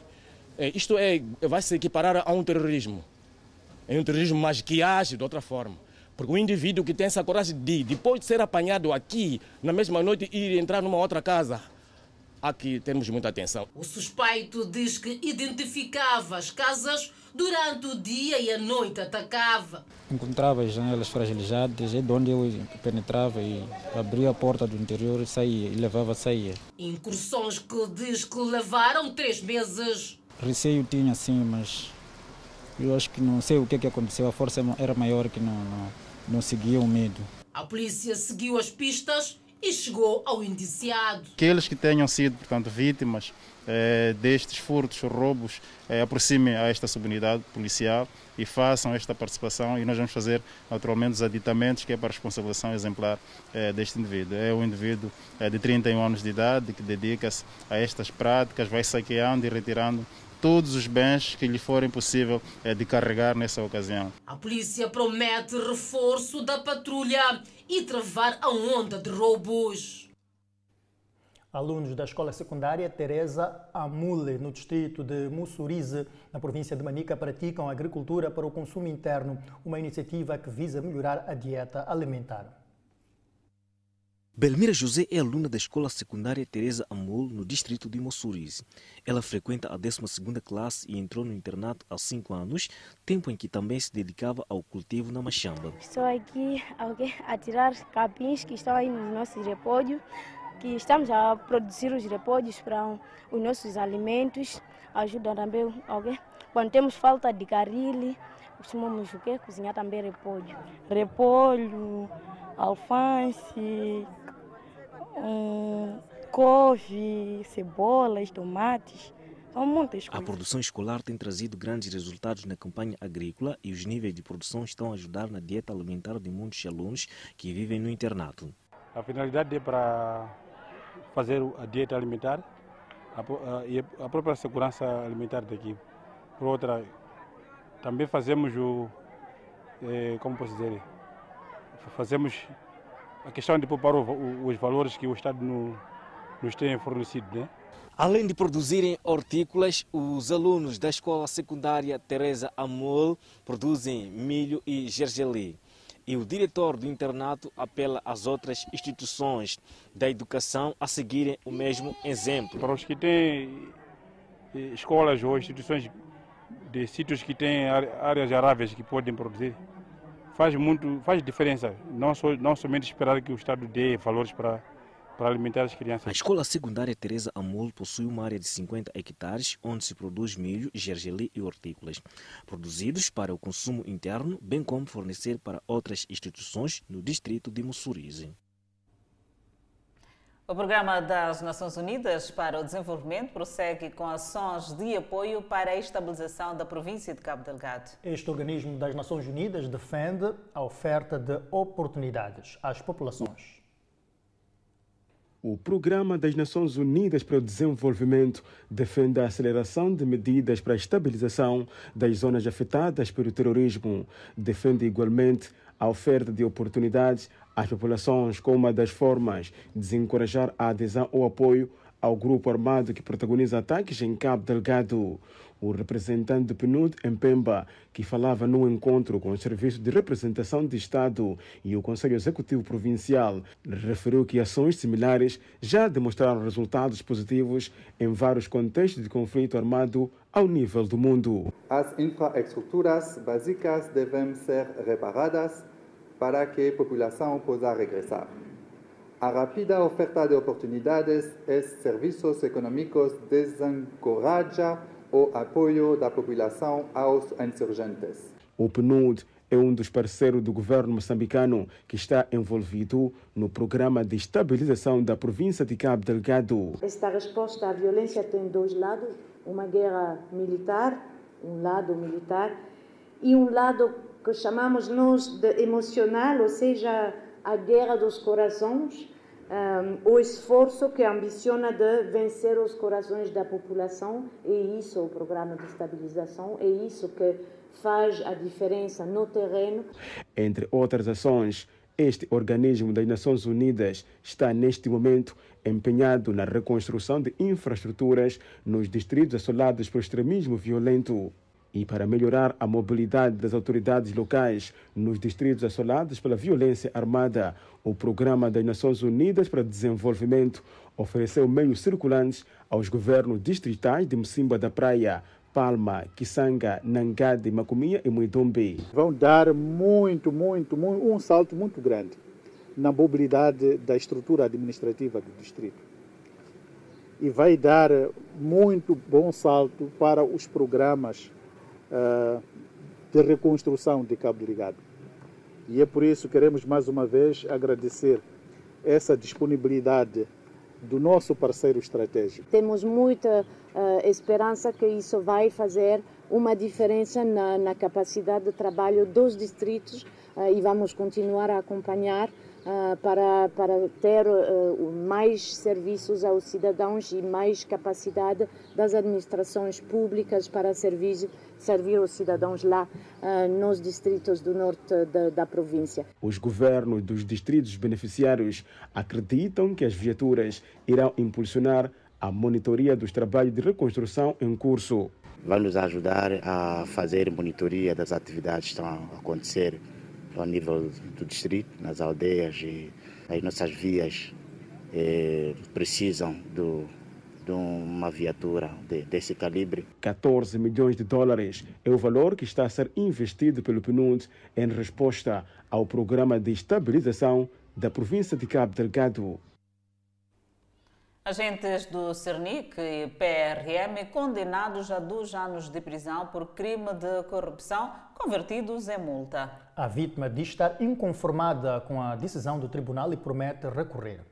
isto é, vai se equiparar a um terrorismo. É um terrorismo, mas que age de outra forma. Porque o indivíduo que tem essa coragem de, depois de ser apanhado aqui, na mesma noite, ir entrar numa outra casa, há que termos muita atenção. O suspeito diz que identificava as casas durante o dia e a noite atacava. Encontrava as janelas fragilizadas, é de onde eu penetrava e abria a porta do interior e saía, e levava saía. Incursões que diz que levaram três meses. Receio tinha sim, mas eu acho que não sei o que, que aconteceu, a força era maior que não, não, não seguia o medo. A polícia seguiu as pistas e chegou ao indiciado. Aqueles que tenham sido, portanto, vítimas eh, destes furtos, roubos, eh, aproximem a esta subunidade policial e façam esta participação e nós vamos fazer naturalmente os aditamentos que é para a responsabilização exemplar eh, deste indivíduo. É um indivíduo eh, de 31 anos de idade que dedica-se a estas práticas, vai saqueando e retirando todos os bens que lhe forem possível eh, de carregar nessa ocasião. A polícia promete reforço da patrulha e travar a onda de roubos. Alunos da escola secundária Teresa Amule, no distrito de Mussurize, na província de Manica, praticam agricultura para o consumo interno, uma iniciativa que visa melhorar a dieta alimentar. Belmira José é aluna da escola secundária Teresa Amul, no distrito de Mussurize. Ela frequenta a 12ª classe e entrou no internato há 5 anos, tempo em que também se dedicava ao cultivo na Machamba. Estou aqui a tirar capins que estão aí nos nossos repódios que estamos a produzir os repolhos para os nossos alimentos, ajuda também alguém. Quando temos falta de caril, costumamos o quê? Cozinhar também repolho. Repolho, alface, um, couve, cebolas, tomates. São muitas coisas. A produção escolar tem trazido grandes resultados na campanha agrícola e os níveis de produção estão a ajudar na dieta alimentar de muitos alunos que vivem no internato. A finalidade é para fazer a dieta alimentar e a própria segurança alimentar daqui. Por outra, também fazemos o, eh, como posso dizer, fazemos a questão de poupar os valores que o Estado nos tem fornecido, né? Além de produzirem hortícolas, os alunos da escola secundária Teresa Amol produzem milho e gergelim e o diretor do internato apela às outras instituições da educação a seguirem o mesmo exemplo. Para os que têm eh, escolas ou instituições de sítios que têm áreas aráveis que podem produzir, faz muito, faz diferença. Não, não somente esperar que o Estado dê valores para para alimentar as crianças. A escola secundária Teresa Amul possui uma área de 50 hectares onde se produz milho, gergelim e hortícolas, produzidos para o consumo interno, bem como fornecer para outras instituições no distrito de Mussurize. O Programa das Nações Unidas para o Desenvolvimento prossegue com ações de apoio para a estabilização da província de Cabo Delgado. Este organismo das Nações Unidas defende a oferta de oportunidades às populações. O Programa das Nações Unidas para o Desenvolvimento defende a aceleração de medidas para a estabilização das zonas afetadas pelo terrorismo. Defende igualmente a oferta de oportunidades às populações como uma das formas de desencorajar a adesão ou apoio ao grupo armado que protagoniza ataques em Cabo Delgado o representante do PNUD em Pemba, que falava num encontro com o Serviço de Representação de Estado e o Conselho Executivo Provincial, referiu que ações similares já demonstraram resultados positivos em vários contextos de conflito armado ao nível do mundo. As infraestruturas básicas devem ser reparadas para que a população possa regressar. A rápida oferta de oportunidades e serviços econômicos desencoraja o apoio da população aos insurgentes. O PNUD é um dos parceiros do governo moçambicano que está envolvido no programa de estabilização da província de Cabo Delgado. Esta resposta à violência tem dois lados: uma guerra militar, um lado militar, e um lado que chamamos nós de emocional, ou seja, a guerra dos corações um, o esforço que ambiciona de vencer os corações da população, é isso o programa de estabilização, é isso que faz a diferença no terreno. Entre outras ações, este organismo das Nações Unidas está neste momento empenhado na reconstrução de infraestruturas nos distritos assolados pelo extremismo violento e para melhorar a mobilidade das autoridades locais nos distritos assolados pela violência armada, o Programa das Nações Unidas para Desenvolvimento ofereceu meios circulantes aos governos distritais de Mocimba da Praia, Palma, Kisanga, Nangade, Macomia e Muidombe. Vão dar muito, muito, muito, um salto muito grande na mobilidade da estrutura administrativa do distrito. E vai dar muito bom salto para os programas de reconstrução de Cabo Delgado. E é por isso que queremos mais uma vez agradecer essa disponibilidade do nosso parceiro estratégico. Temos muita uh, esperança que isso vai fazer uma diferença na, na capacidade de trabalho dos distritos uh, e vamos continuar a acompanhar uh, para, para ter mais serviços aos cidadãos e mais capacidade das administrações públicas para servir, servir os cidadãos lá nos distritos do norte da, da província. Os governos dos distritos beneficiários acreditam que as viaturas irão impulsionar a monitoria dos trabalhos de reconstrução em curso. Vai nos ajudar a fazer monitoria das atividades que estão a acontecer ao nível do distrito, nas aldeias e as nossas vias eh, precisam do, de uma viatura de, desse calibre. 14 milhões de dólares é o valor que está a ser investido pelo PNUD em resposta ao programa de estabilização da província de Cabo Delgado. Agentes do Cernic e PRM condenados a dois anos de prisão por crime de corrupção convertidos em multa. A vítima diz estar inconformada com a decisão do tribunal e promete recorrer.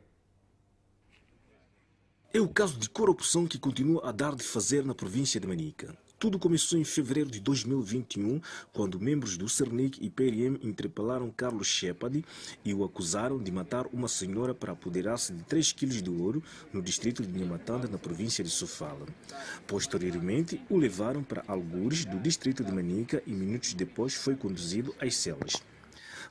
É o caso de corrupção que continua a dar de fazer na província de Manica. Tudo começou em fevereiro de 2021, quando membros do Cernic e PRM interpelaram Carlos Shepard e o acusaram de matar uma senhora para apoderar-se de 3 quilos de ouro no distrito de Nhamatanda, na província de Sofala. Posteriormente, o levaram para Algures, do distrito de Manica, e minutos depois foi conduzido às celas.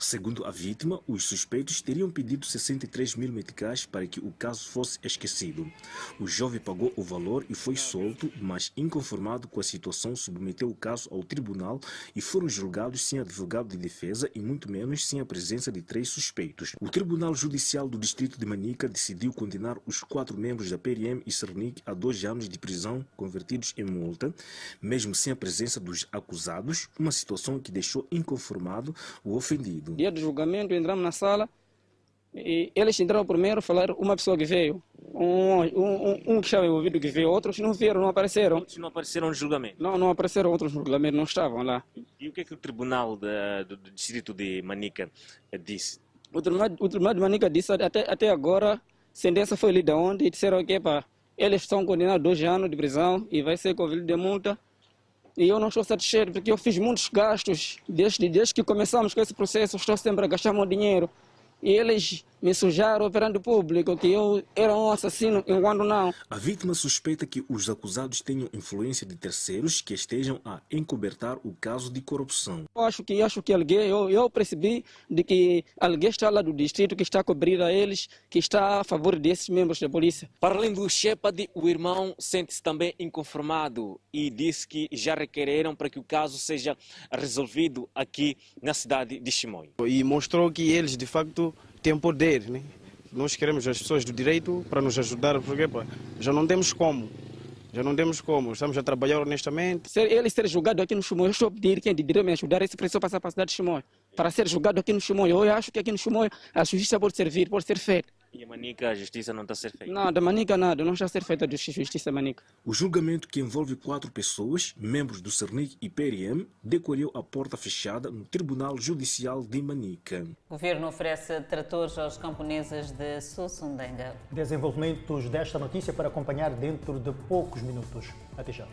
Segundo a vítima, os suspeitos teriam pedido 63 mil meticais para que o caso fosse esquecido. O jovem pagou o valor e foi solto, mas inconformado com a situação, submeteu o caso ao tribunal e foram julgados sem advogado de defesa e muito menos sem a presença de três suspeitos. O Tribunal Judicial do Distrito de Manica decidiu condenar os quatro membros da PRM e Cernic a dois anos de prisão convertidos em multa, mesmo sem a presença dos acusados, uma situação que deixou inconformado o ofendido. Dia do julgamento, entramos na sala e eles entraram primeiro falaram uma pessoa que veio, um, um, um que estava envolvido que veio, outros não vieram, não apareceram. Outros não apareceram no julgamento? Não, não apareceram outros no julgamento, não estavam lá. E o que é que o tribunal de, do, do distrito de Manica disse? O tribunal, o tribunal de Manica disse até, até agora, a sentença foi lida ontem e disseram que pá, eles estão condenados a dois anos de prisão e vai ser convido de multa e eu não estou satisfeito porque eu fiz muitos gastos desde, desde que começamos com esse processo. Estou sempre a gastar meu dinheiro. E eles me sujaram perante o público que eu era um assassino, enquanto não. A vítima suspeita que os acusados tenham influência de terceiros que estejam a encobertar o caso de corrupção. Eu acho que acho que alguém, eu, eu percebi de que alguém está lá do distrito que está a cobrir a eles, que está a favor desses membros da polícia. Para além do Shepard, o irmão sente-se também inconformado e disse que já requereram para que o caso seja resolvido aqui na cidade de Chimoio. E mostrou que eles de facto têm poder, né? Nós queremos as pessoas do direito para nos ajudar, porque pá, já não temos como. Já não temos como, estamos a trabalhar honestamente. Se ele ser julgado aqui no Chimoio, eu estou a pedir quem de direito me ajudar esse preço passar para a cidade de Chimoio. Para ser julgado aqui no Chimoio, eu acho que aqui no Chimoio a justiça pode servir, pode ser feita. E a Manica, a justiça não está a ser feita? Nada, Manica nada, não está a ser feita a justiça Manica. O julgamento que envolve quatro pessoas, membros do Cernic e PRM, decorreu a porta fechada no Tribunal Judicial de Manica. O governo oferece tratores aos camponeses de Sussundenga. Desenvolvimentos desta notícia para acompanhar dentro de poucos minutos. Até já.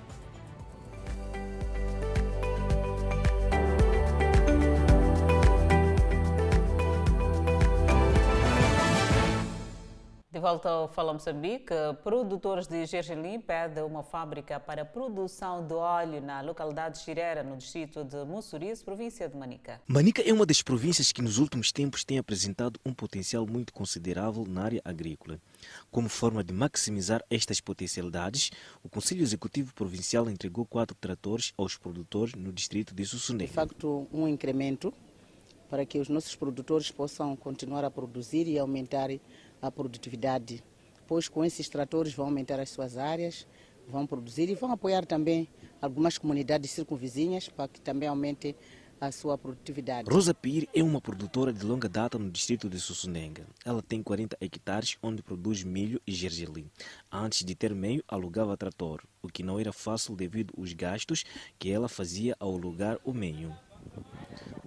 De volta ao Fala Moçambique, produtores de gergelim pedem uma fábrica para a produção de óleo na localidade de Xirera, no distrito de Mussuriz, província de Manica. Manica é uma das províncias que nos últimos tempos tem apresentado um potencial muito considerável na área agrícola. Como forma de maximizar estas potencialidades, o Conselho Executivo Provincial entregou quatro tratores aos produtores no distrito de Sussuné. De facto, um incremento para que os nossos produtores possam continuar a produzir e aumentar a produtividade, pois com esses tratores vão aumentar as suas áreas, vão produzir e vão apoiar também algumas comunidades circunvizinhas para que também aumente a sua produtividade. Rosa Pir é uma produtora de longa data no distrito de Sussunenga. Ela tem 40 hectares onde produz milho e gergelim. Antes de ter meio, alugava trator, o que não era fácil devido aos gastos que ela fazia ao alugar o meio.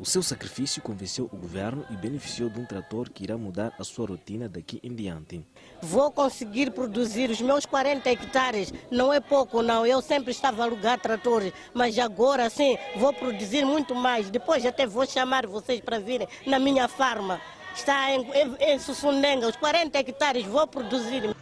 O seu sacrifício convenceu o governo e beneficiou de um trator que irá mudar a sua rotina daqui em diante. Vou conseguir produzir os meus 40 hectares. Não é pouco, não. Eu sempre estava a alugar tratores, mas agora sim vou produzir muito mais. Depois até vou chamar vocês para virem na minha farma. Está em, em, em os 40 hectares vou produzir.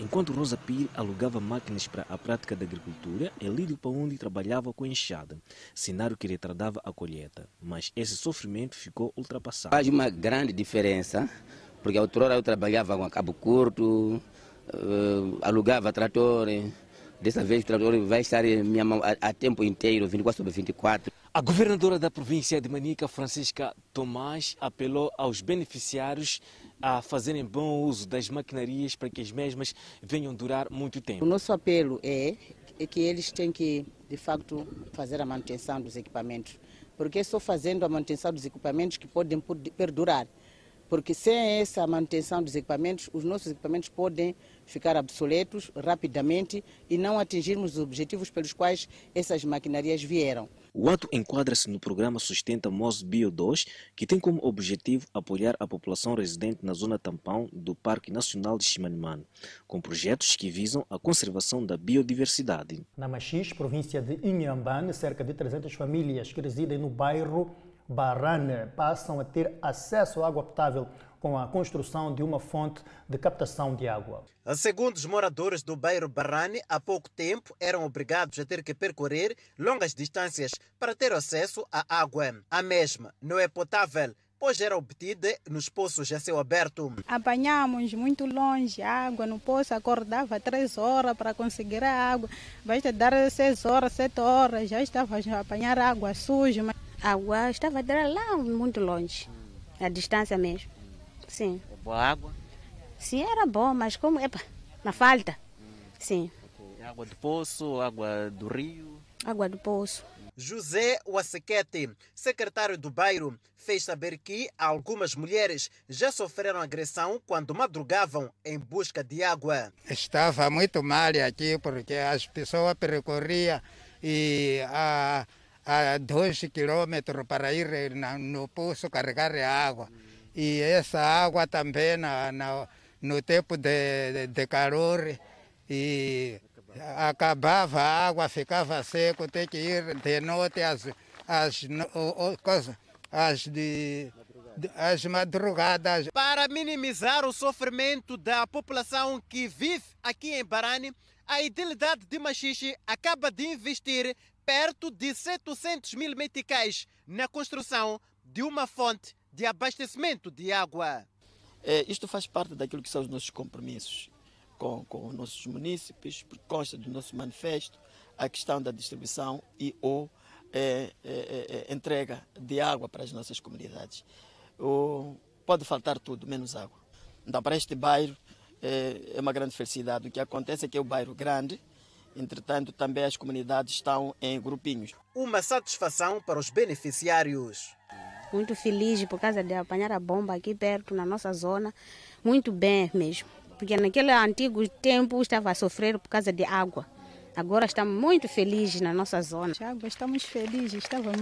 Enquanto Rosa Pire alugava máquinas para a prática da agricultura, Elídio Paundi trabalhava com enxada, cenário que retardava a colheita. Mas esse sofrimento ficou ultrapassado. Faz uma grande diferença, porque a outrora eu trabalhava com a cabo curto, uh, alugava trator, dessa vez o trator vai estar em minha mão a, a tempo inteiro, 24 sobre 24. A governadora da província de Manica, Francisca Tomás, apelou aos beneficiários a fazerem bom uso das maquinarias para que as mesmas venham durar muito tempo. O nosso apelo é, que eles têm que, de facto, fazer a manutenção dos equipamentos, porque é só fazendo a manutenção dos equipamentos que podem perdurar. Porque sem essa manutenção dos equipamentos, os nossos equipamentos podem ficar obsoletos rapidamente e não atingirmos os objetivos pelos quais essas maquinarias vieram. O ato enquadra-se no programa Sustenta MOS Bio 2, que tem como objetivo apoiar a população residente na zona tampão do Parque Nacional de Chimanimane, com projetos que visam a conservação da biodiversidade. Na Machis, província de Inhambane, cerca de 300 famílias que residem no bairro Barane passam a ter acesso à água potável com a construção de uma fonte de captação de água. Segundo os moradores do bairro Barrane, há pouco tempo eram obrigados a ter que percorrer longas distâncias para ter acesso à água. A mesma não é potável, pois era obtida nos poços a céu aberto. Apanhamos muito longe água no poço, acordava três horas para conseguir a água. Vai te dar seis horas, sete horas, já estava a apanhar água suja. Mas... A água estava lá muito longe, a distância mesmo. Sim. É boa água? Sim, era bom, mas como. Epa, na falta. Sim. Okay. Água do poço, água do rio? Água do poço. José Wasequete, secretário do bairro, fez saber que algumas mulheres já sofreram agressão quando madrugavam em busca de água. Estava muito mal aqui porque as pessoas percorriam e a, a dois quilômetros para ir no poço carregar água e essa água também na, na, no tempo de, de, de, calor e acabava a água, ficava seco, tem que ir de noite às, às, às, de, às madrugadas. Para minimizar o sofrimento da população que vive aqui em Barane, a idilidade de Machixe acaba de investir perto de 700 mil meticais na construção de uma fonte de abastecimento de água. É, isto faz parte daquilo que são os nossos compromissos com, com os nossos municípios, porque consta do nosso manifesto a questão da distribuição e ou é, é, é, é entrega de água para as nossas comunidades. O, pode faltar tudo, menos água. Então, para este bairro, é, é uma grande felicidade. O que acontece é que é um bairro grande, entretanto, também as comunidades estão em grupinhos. Uma satisfação para os beneficiários muito feliz por causa de apanhar a bomba aqui perto, na nossa zona. Muito bem mesmo. Porque naquele antigo tempo estava a sofrer por causa de água. Agora estamos muito felizes na nossa zona. Água, estamos felizes, estava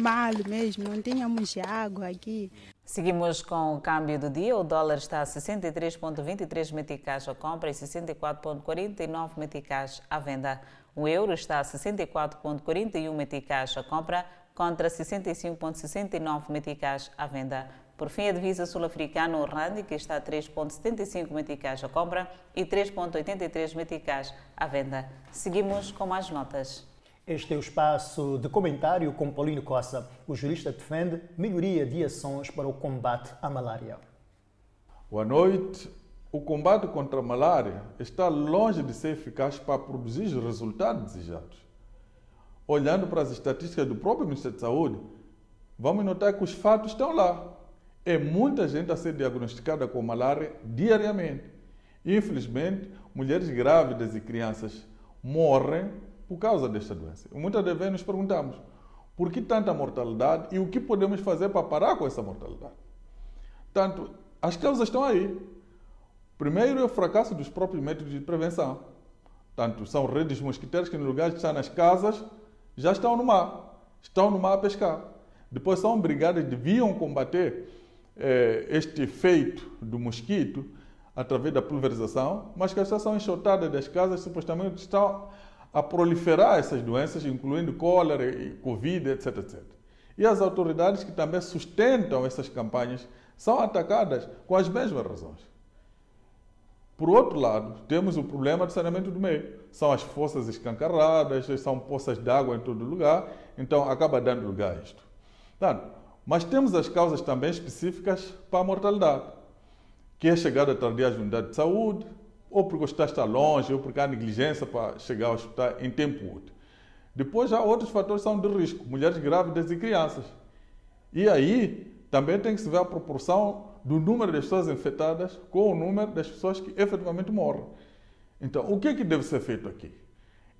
mal mesmo, não tínhamos água aqui. Seguimos com o câmbio do dia. O dólar está a 63,23 meticais à compra e 64,49 meticais à venda. O euro está a 64,41 meticais à compra contra 65,69 meticais à venda. Por fim, a divisa sul-africana, o RAND, que está a 3,75 meticais à compra e 3,83 meticais à venda. Seguimos com mais notas. Este é o espaço de comentário com Paulino Costa. O jurista defende melhoria de ações para o combate à malária. Boa noite. O combate contra a malária está longe de ser eficaz para produzir os resultados desejados olhando para as estatísticas do próprio Ministério da Saúde, vamos notar que os fatos estão lá. É muita gente a ser diagnosticada com malária diariamente. Infelizmente, mulheres grávidas e crianças morrem por causa desta doença. Muitas vezes nos perguntamos por que tanta mortalidade e o que podemos fazer para parar com essa mortalidade. Tanto, as causas estão aí. Primeiro é o fracasso dos próprios métodos de prevenção. Tanto são redes mosquiteiras que, no lugar de estar nas casas, já estão no mar, estão no mar a pescar. Depois são brigadas deviam combater eh, este efeito do mosquito através da pulverização, mas que a situação enxotada das casas supostamente estão a proliferar essas doenças, incluindo cólera e covid, etc, etc. E as autoridades que também sustentam essas campanhas são atacadas com as mesmas razões. Por outro lado, temos o problema do saneamento do meio. São as fossas escancaradas, são poças de água em todo lugar, então acaba dando lugar a isto. Portanto, mas temos as causas também específicas para a mortalidade, que é a chegada tardia às unidades de saúde, ou porque o hospital está longe, ou porque há negligência para chegar ao hospital em tempo útil. Depois há outros fatores são de risco, mulheres grávidas e crianças. E aí também tem que se ver a proporção do número de pessoas infectadas com o número das pessoas que efetivamente morrem. Então, o que é que deve ser feito aqui?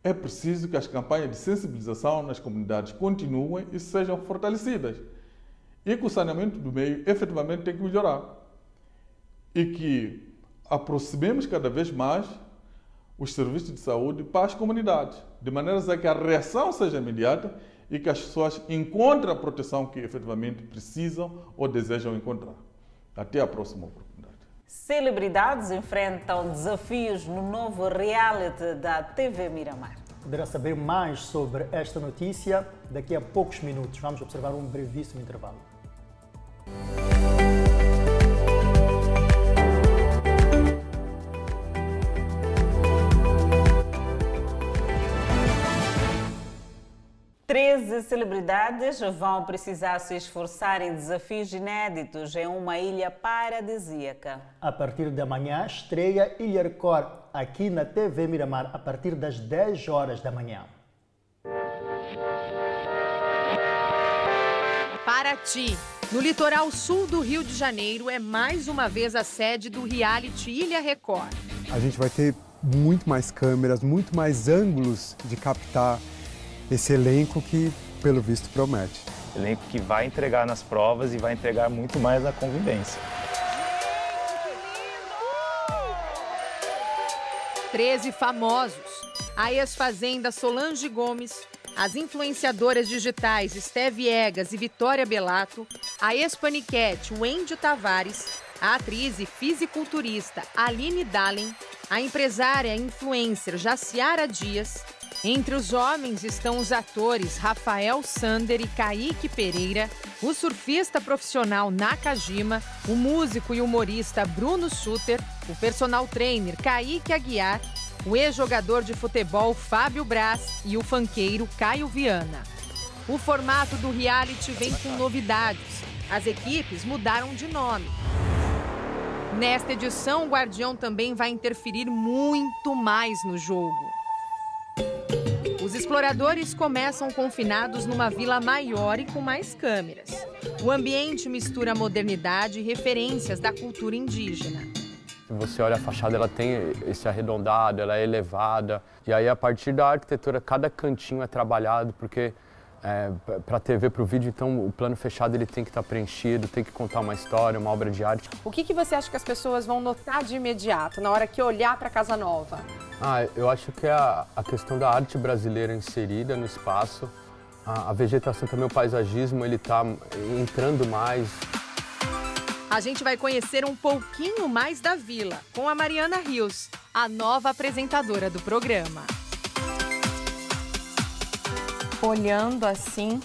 É preciso que as campanhas de sensibilização nas comunidades continuem e sejam fortalecidas. E que o saneamento do meio efetivamente tem que melhorar. E que aproximemos cada vez mais os serviços de saúde para as comunidades, de maneira a que a reação seja imediata e que as pessoas encontrem a proteção que efetivamente precisam ou desejam encontrar. Até a próxima oportunidade. Celebridades enfrentam desafios no novo reality da TV Miramar. Poderá saber mais sobre esta notícia daqui a poucos minutos. Vamos observar um brevíssimo intervalo. 13 celebridades vão precisar se esforçar em desafios inéditos em uma ilha paradisíaca. A partir de amanhã, estreia Ilha Record aqui na TV Miramar, a partir das 10 horas da manhã. Paraty, no litoral sul do Rio de Janeiro, é mais uma vez a sede do reality Ilha Record. A gente vai ter muito mais câmeras, muito mais ângulos de captar esse elenco que, pelo visto, promete. Elenco que vai entregar nas provas e vai entregar muito mais na convivência. 13 famosos. A ex-fazenda Solange Gomes, as influenciadoras digitais Steve Egas e Vitória Belato, a ex-paniquete Wendy Tavares, a atriz e fisiculturista Aline Dallen, a empresária e influencer Jaciara Dias, entre os homens estão os atores Rafael Sander e Kaique Pereira, o surfista profissional Nakajima, o músico e humorista Bruno Suter, o personal trainer Kaique Aguiar, o ex-jogador de futebol Fábio Braz e o fanqueiro Caio Viana. O formato do reality vem com novidades. As equipes mudaram de nome. Nesta edição, o Guardião também vai interferir muito mais no jogo. Os exploradores começam confinados numa vila maior e com mais câmeras. O ambiente mistura modernidade e referências da cultura indígena. Você olha a fachada, ela tem esse arredondado, ela é elevada. E aí, a partir da arquitetura, cada cantinho é trabalhado, porque é, para a TV, para o vídeo, então o plano fechado ele tem que estar tá preenchido, tem que contar uma história, uma obra de arte. O que, que você acha que as pessoas vão notar de imediato na hora que olhar para a Casa Nova? Ah, eu acho que é a, a questão da arte brasileira inserida no espaço. A, a vegetação também, o paisagismo, ele está entrando mais. A gente vai conhecer um pouquinho mais da vila com a Mariana Rios, a nova apresentadora do programa olhando assim,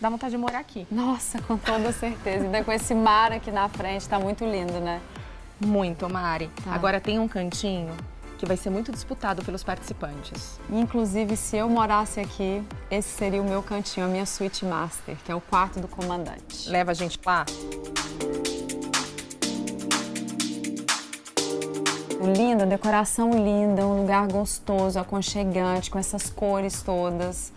dá vontade de morar aqui. Nossa, com toda certeza. Ainda com esse mar aqui na frente, tá muito lindo, né? Muito, Mari. Tá. Agora tem um cantinho que vai ser muito disputado pelos participantes. Inclusive, se eu morasse aqui, esse seria o meu cantinho, a minha suíte master, que é o quarto do comandante. Leva a gente lá? Linda, decoração linda, um lugar gostoso, aconchegante, com essas cores todas.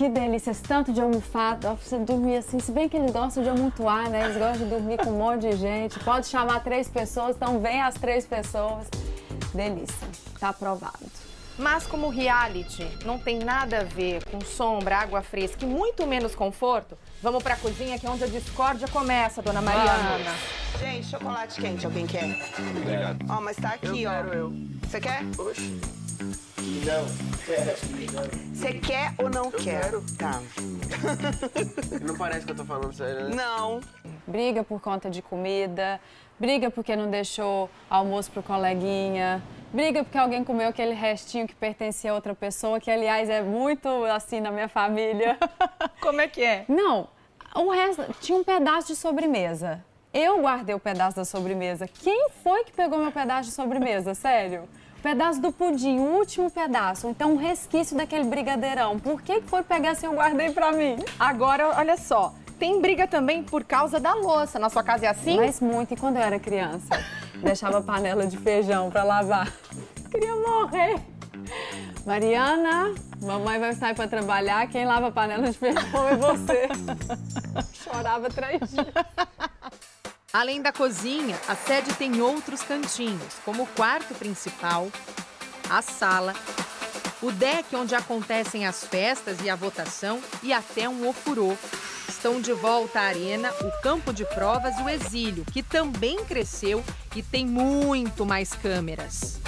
Que delícia, tanto de almofada, você dormir assim, se bem que eles gostam de amontoar, né? Eles gostam de dormir com um monte de gente. Pode chamar três pessoas, então vem as três pessoas. Delícia, tá aprovado. Mas como reality não tem nada a ver com sombra, água fresca e muito menos conforto, vamos pra cozinha que é onde a discórdia começa, dona Mariana. Vamos. Gente, chocolate quente, alguém quer? Obrigado. Ó, mas tá aqui, eu ó. Quero eu. Você quer? Oxe. Não. Você quer ou não quer? quero. Tá. Não parece que eu tô falando sério, né? Não. Briga por conta de comida, briga porque não deixou almoço pro coleguinha, briga porque alguém comeu aquele restinho que pertencia a outra pessoa, que aliás é muito assim na minha família. Como é que é? Não, o resto tinha um pedaço de sobremesa. Eu guardei o pedaço da sobremesa. Quem foi que pegou meu pedaço de sobremesa? Sério? O pedaço do pudim, o último pedaço. Então, um resquício daquele brigadeirão. Por que que foi pegar se eu guardei pra mim? Agora, olha só. Tem briga também por causa da louça. Na sua casa é assim? Mas muito. E quando eu era criança? Deixava a panela de feijão pra lavar. Queria morrer. Mariana, mamãe vai sair pra trabalhar. Quem lava a panela de feijão é você. Chorava três dias. Além da cozinha, a sede tem outros cantinhos, como o quarto principal, a sala, o deck onde acontecem as festas e a votação e até um ofurô. Estão de volta a arena, o campo de provas e o exílio, que também cresceu e tem muito mais câmeras.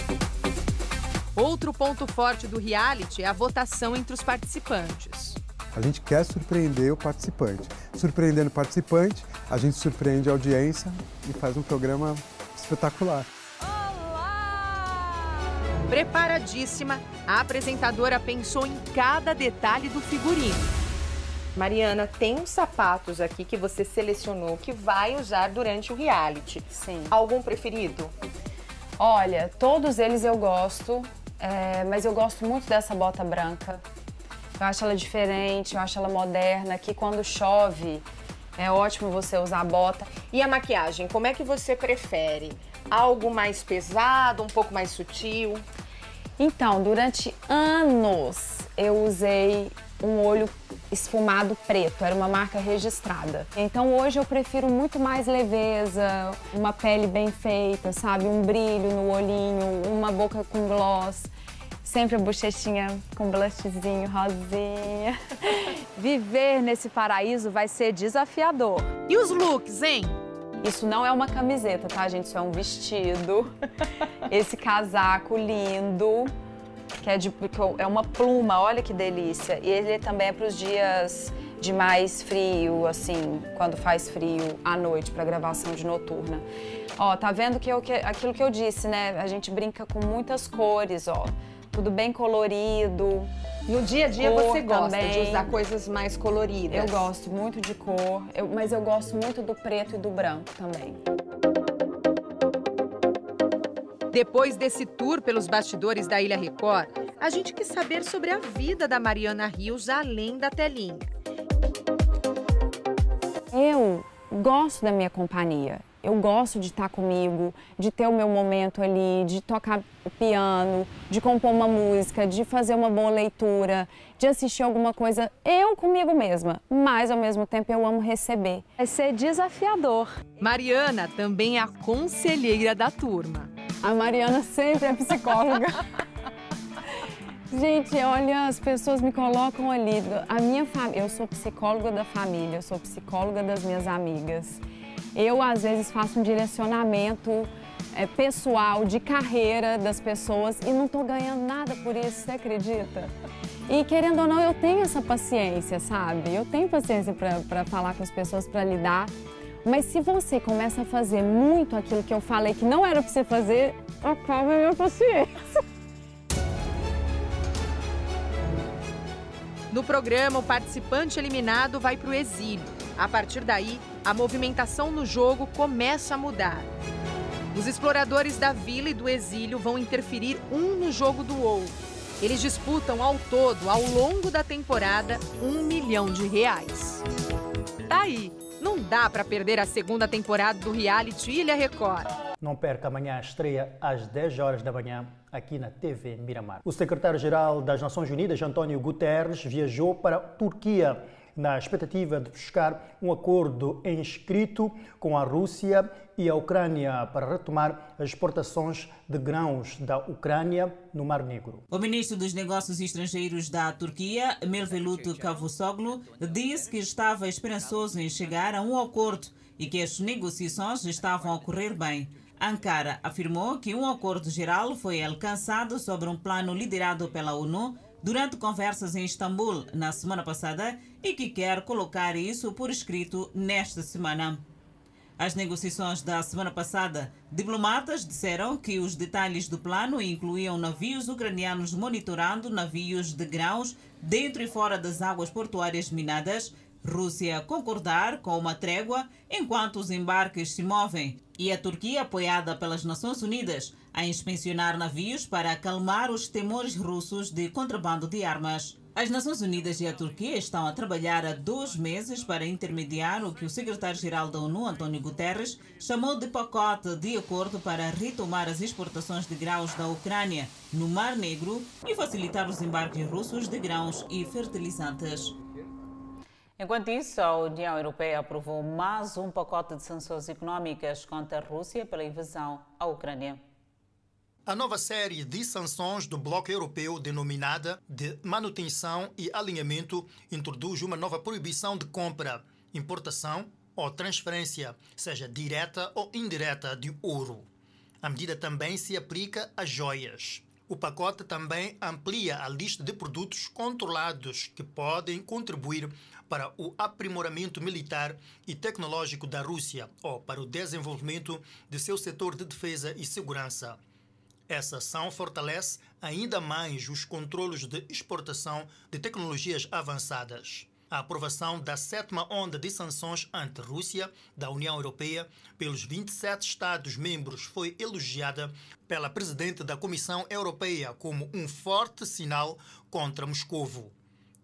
Outro ponto forte do reality é a votação entre os participantes. A gente quer surpreender o participante. Surpreendendo o participante, a gente surpreende a audiência e faz um programa espetacular. Preparadíssima, a apresentadora pensou em cada detalhe do figurino. Mariana, tem uns sapatos aqui que você selecionou que vai usar durante o reality. Sim. Algum preferido? Olha, todos eles eu gosto, é, mas eu gosto muito dessa bota branca. Eu acho ela diferente, eu acho ela moderna, que quando chove é ótimo você usar bota. E a maquiagem, como é que você prefere? Algo mais pesado, um pouco mais sutil? Então, durante anos eu usei um olho esfumado preto, era uma marca registrada. Então hoje eu prefiro muito mais leveza, uma pele bem feita, sabe? Um brilho no olhinho, uma boca com gloss. Sempre a bochechinha com blushzinho rosinha. Viver nesse paraíso vai ser desafiador. E os looks, hein? Isso não é uma camiseta, tá, gente? Isso é um vestido. Esse casaco lindo, que é, de, que é uma pluma, olha que delícia. E ele também é para os dias de mais frio, assim, quando faz frio à noite para gravação de noturna. Ó, tá vendo que, eu, que aquilo que eu disse, né? A gente brinca com muitas cores, ó. Tudo bem colorido. No dia a dia Cor você gosta também. de usar coisas mais coloridas? Eu gosto muito de cor, eu- mas eu gosto muito do preto e do branco também. Depois desse tour pelos bastidores da Ilha Record, a gente quis saber sobre a vida da Mariana Rios além da telinha. Eu gosto da minha companhia. Eu gosto de estar comigo, de ter o meu momento ali, de tocar piano, de compor uma música, de fazer uma boa leitura, de assistir alguma coisa eu comigo mesma. Mas ao mesmo tempo eu amo receber. Vai ser desafiador. Mariana também é a conselheira da turma. A Mariana sempre é psicóloga. Gente, olha, as pessoas me colocam ali. A minha família, eu sou psicóloga da família, eu sou psicóloga das minhas amigas. Eu, às vezes, faço um direcionamento é, pessoal, de carreira das pessoas e não estou ganhando nada por isso, você acredita? E querendo ou não, eu tenho essa paciência, sabe? Eu tenho paciência para falar com as pessoas, para lidar. Mas se você começa a fazer muito aquilo que eu falei que não era para você fazer, acaba a minha paciência. No programa, o participante eliminado vai para o exílio. A partir daí, a movimentação no jogo começa a mudar. Os exploradores da vila e do exílio vão interferir um no jogo do outro. Eles disputam ao todo, ao longo da temporada, um milhão de reais. Tá aí, não dá para perder a segunda temporada do reality Ilha Record. Não perca amanhã a estreia às 10 horas da manhã aqui na TV Miramar. O secretário-geral das Nações Unidas, António Guterres, viajou para a Turquia na expectativa de buscar um acordo em escrito com a Rússia e a Ucrânia para retomar as exportações de grãos da Ucrânia no Mar Negro. O ministro dos Negócios Estrangeiros da Turquia, Mevlut Cavusoglu, disse que estava esperançoso em chegar a um acordo e que as negociações estavam a correr bem. Ankara afirmou que um acordo geral foi alcançado sobre um plano liderado pela ONU durante conversas em Istambul na semana passada e que quer colocar isso por escrito nesta semana. As negociações da semana passada, diplomatas disseram que os detalhes do plano incluíam navios ucranianos monitorando navios de grãos dentro e fora das águas portuárias minadas, Rússia concordar com uma trégua enquanto os embarques se movem e a Turquia, apoiada pelas Nações Unidas, a inspecionar navios para acalmar os temores russos de contrabando de armas. As Nações Unidas e a Turquia estão a trabalhar há dois meses para intermediar o que o secretário-geral da ONU, António Guterres, chamou de pacote de acordo para retomar as exportações de grãos da Ucrânia no Mar Negro e facilitar os embarques russos de grãos e fertilizantes. Enquanto isso, a União Europeia aprovou mais um pacote de sanções econômicas contra a Rússia pela invasão à Ucrânia. A nova série de sanções do Bloco Europeu, denominada de manutenção e alinhamento, introduz uma nova proibição de compra, importação ou transferência, seja direta ou indireta, de ouro. A medida também se aplica a joias. O pacote também amplia a lista de produtos controlados que podem contribuir para o aprimoramento militar e tecnológico da Rússia ou para o desenvolvimento de seu setor de defesa e segurança. Essa ação fortalece ainda mais os controlos de exportação de tecnologias avançadas. A aprovação da sétima onda de sanções ante Rússia da União Europeia pelos 27 Estados-membros foi elogiada pela presidente da Comissão Europeia como um forte sinal contra Moscovo.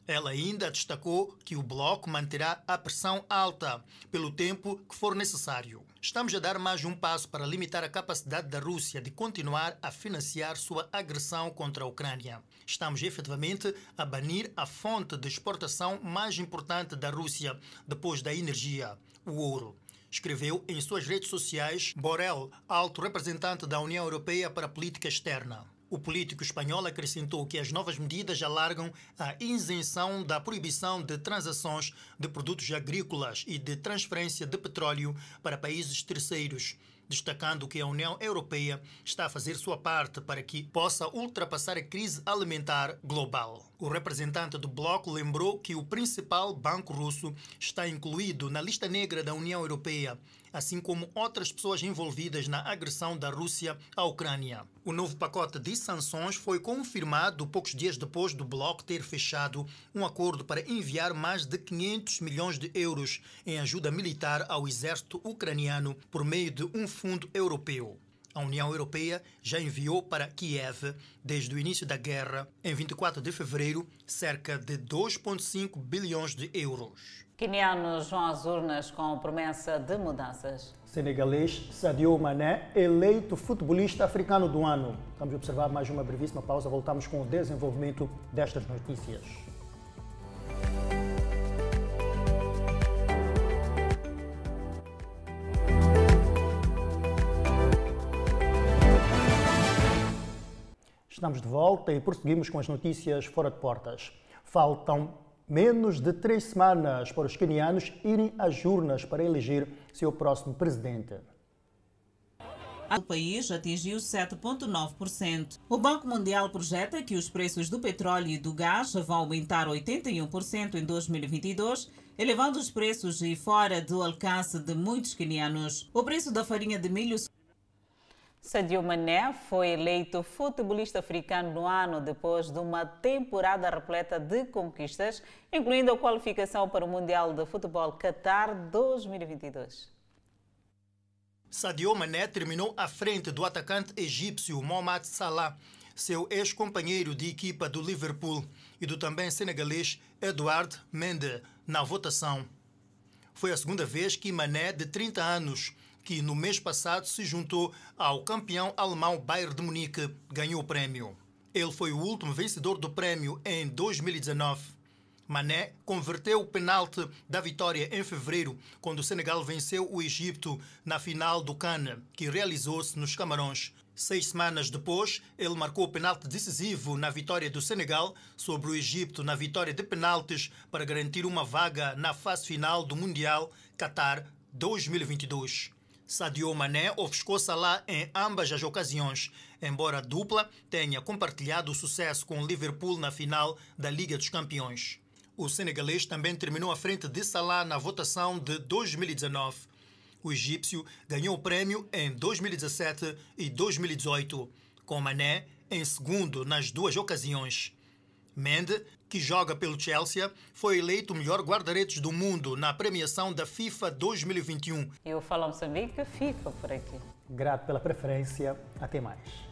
Ela ainda destacou que o bloco manterá a pressão alta pelo tempo que for necessário. Estamos a dar mais um passo para limitar a capacidade da Rússia de continuar a financiar sua agressão contra a Ucrânia. Estamos efetivamente a banir a fonte de exportação mais importante da Rússia depois da energia, o ouro escreveu em suas redes sociais Borrell, alto representante da União Europeia para a Política Externa. O político espanhol acrescentou que as novas medidas alargam a isenção da proibição de transações de produtos agrícolas e de transferência de petróleo para países terceiros, destacando que a União Europeia está a fazer sua parte para que possa ultrapassar a crise alimentar global. O representante do bloco lembrou que o principal banco russo está incluído na lista negra da União Europeia assim como outras pessoas envolvidas na agressão da Rússia à Ucrânia. O novo pacote de sanções foi confirmado poucos dias depois do bloco ter fechado um acordo para enviar mais de 500 milhões de euros em ajuda militar ao exército ucraniano por meio de um fundo europeu. A União Europeia já enviou para Kiev, desde o início da guerra, em 24 de fevereiro, cerca de 2,5 bilhões de euros. Quenianos vão às urnas com promessa de mudanças. Senegalês Sadio Mané, eleito futebolista africano do ano. Vamos observar mais uma brevíssima pausa. Voltamos com o desenvolvimento destas notícias. Estamos de volta e prosseguimos com as notícias fora de portas. Faltam menos de três semanas para os quenianos irem às urnas para eleger seu próximo presidente. O país atingiu 7,9%. O Banco Mundial projeta que os preços do petróleo e do gás vão aumentar 81% em 2022, elevando os preços e fora do alcance de muitos quenianos. O preço da farinha de milho Sadio Mané foi eleito futebolista africano no ano depois de uma temporada repleta de conquistas, incluindo a qualificação para o Mundial de Futebol Qatar 2022. Sadio Mané terminou à frente do atacante egípcio Mohamed Salah, seu ex-companheiro de equipa do Liverpool, e do também senegalês Edouard Mendy na votação. Foi a segunda vez que Mané, de 30 anos, que no mês passado se juntou ao campeão alemão Bayern de Munique, ganhou o prémio. Ele foi o último vencedor do prémio em 2019. Mané converteu o penalti da vitória em fevereiro, quando o Senegal venceu o Egito na final do CAN, que realizou-se nos Camarões. Seis semanas depois, ele marcou o penalti decisivo na vitória do Senegal sobre o Egito na vitória de penaltis para garantir uma vaga na fase final do Mundial Qatar 2022. Sadio Mané ofuscou Salah em ambas as ocasiões, embora a dupla tenha compartilhado o sucesso com o Liverpool na final da Liga dos Campeões. O senegalês também terminou à frente de Salah na votação de 2019. O egípcio ganhou o prêmio em 2017 e 2018, com Mané em segundo nas duas ocasiões. Mende, que joga pelo Chelsea, foi eleito o melhor guarda-redes do mundo na premiação da FIFA 2021. E o Fala Moçambique fica por aqui. Grato pela preferência. Até mais.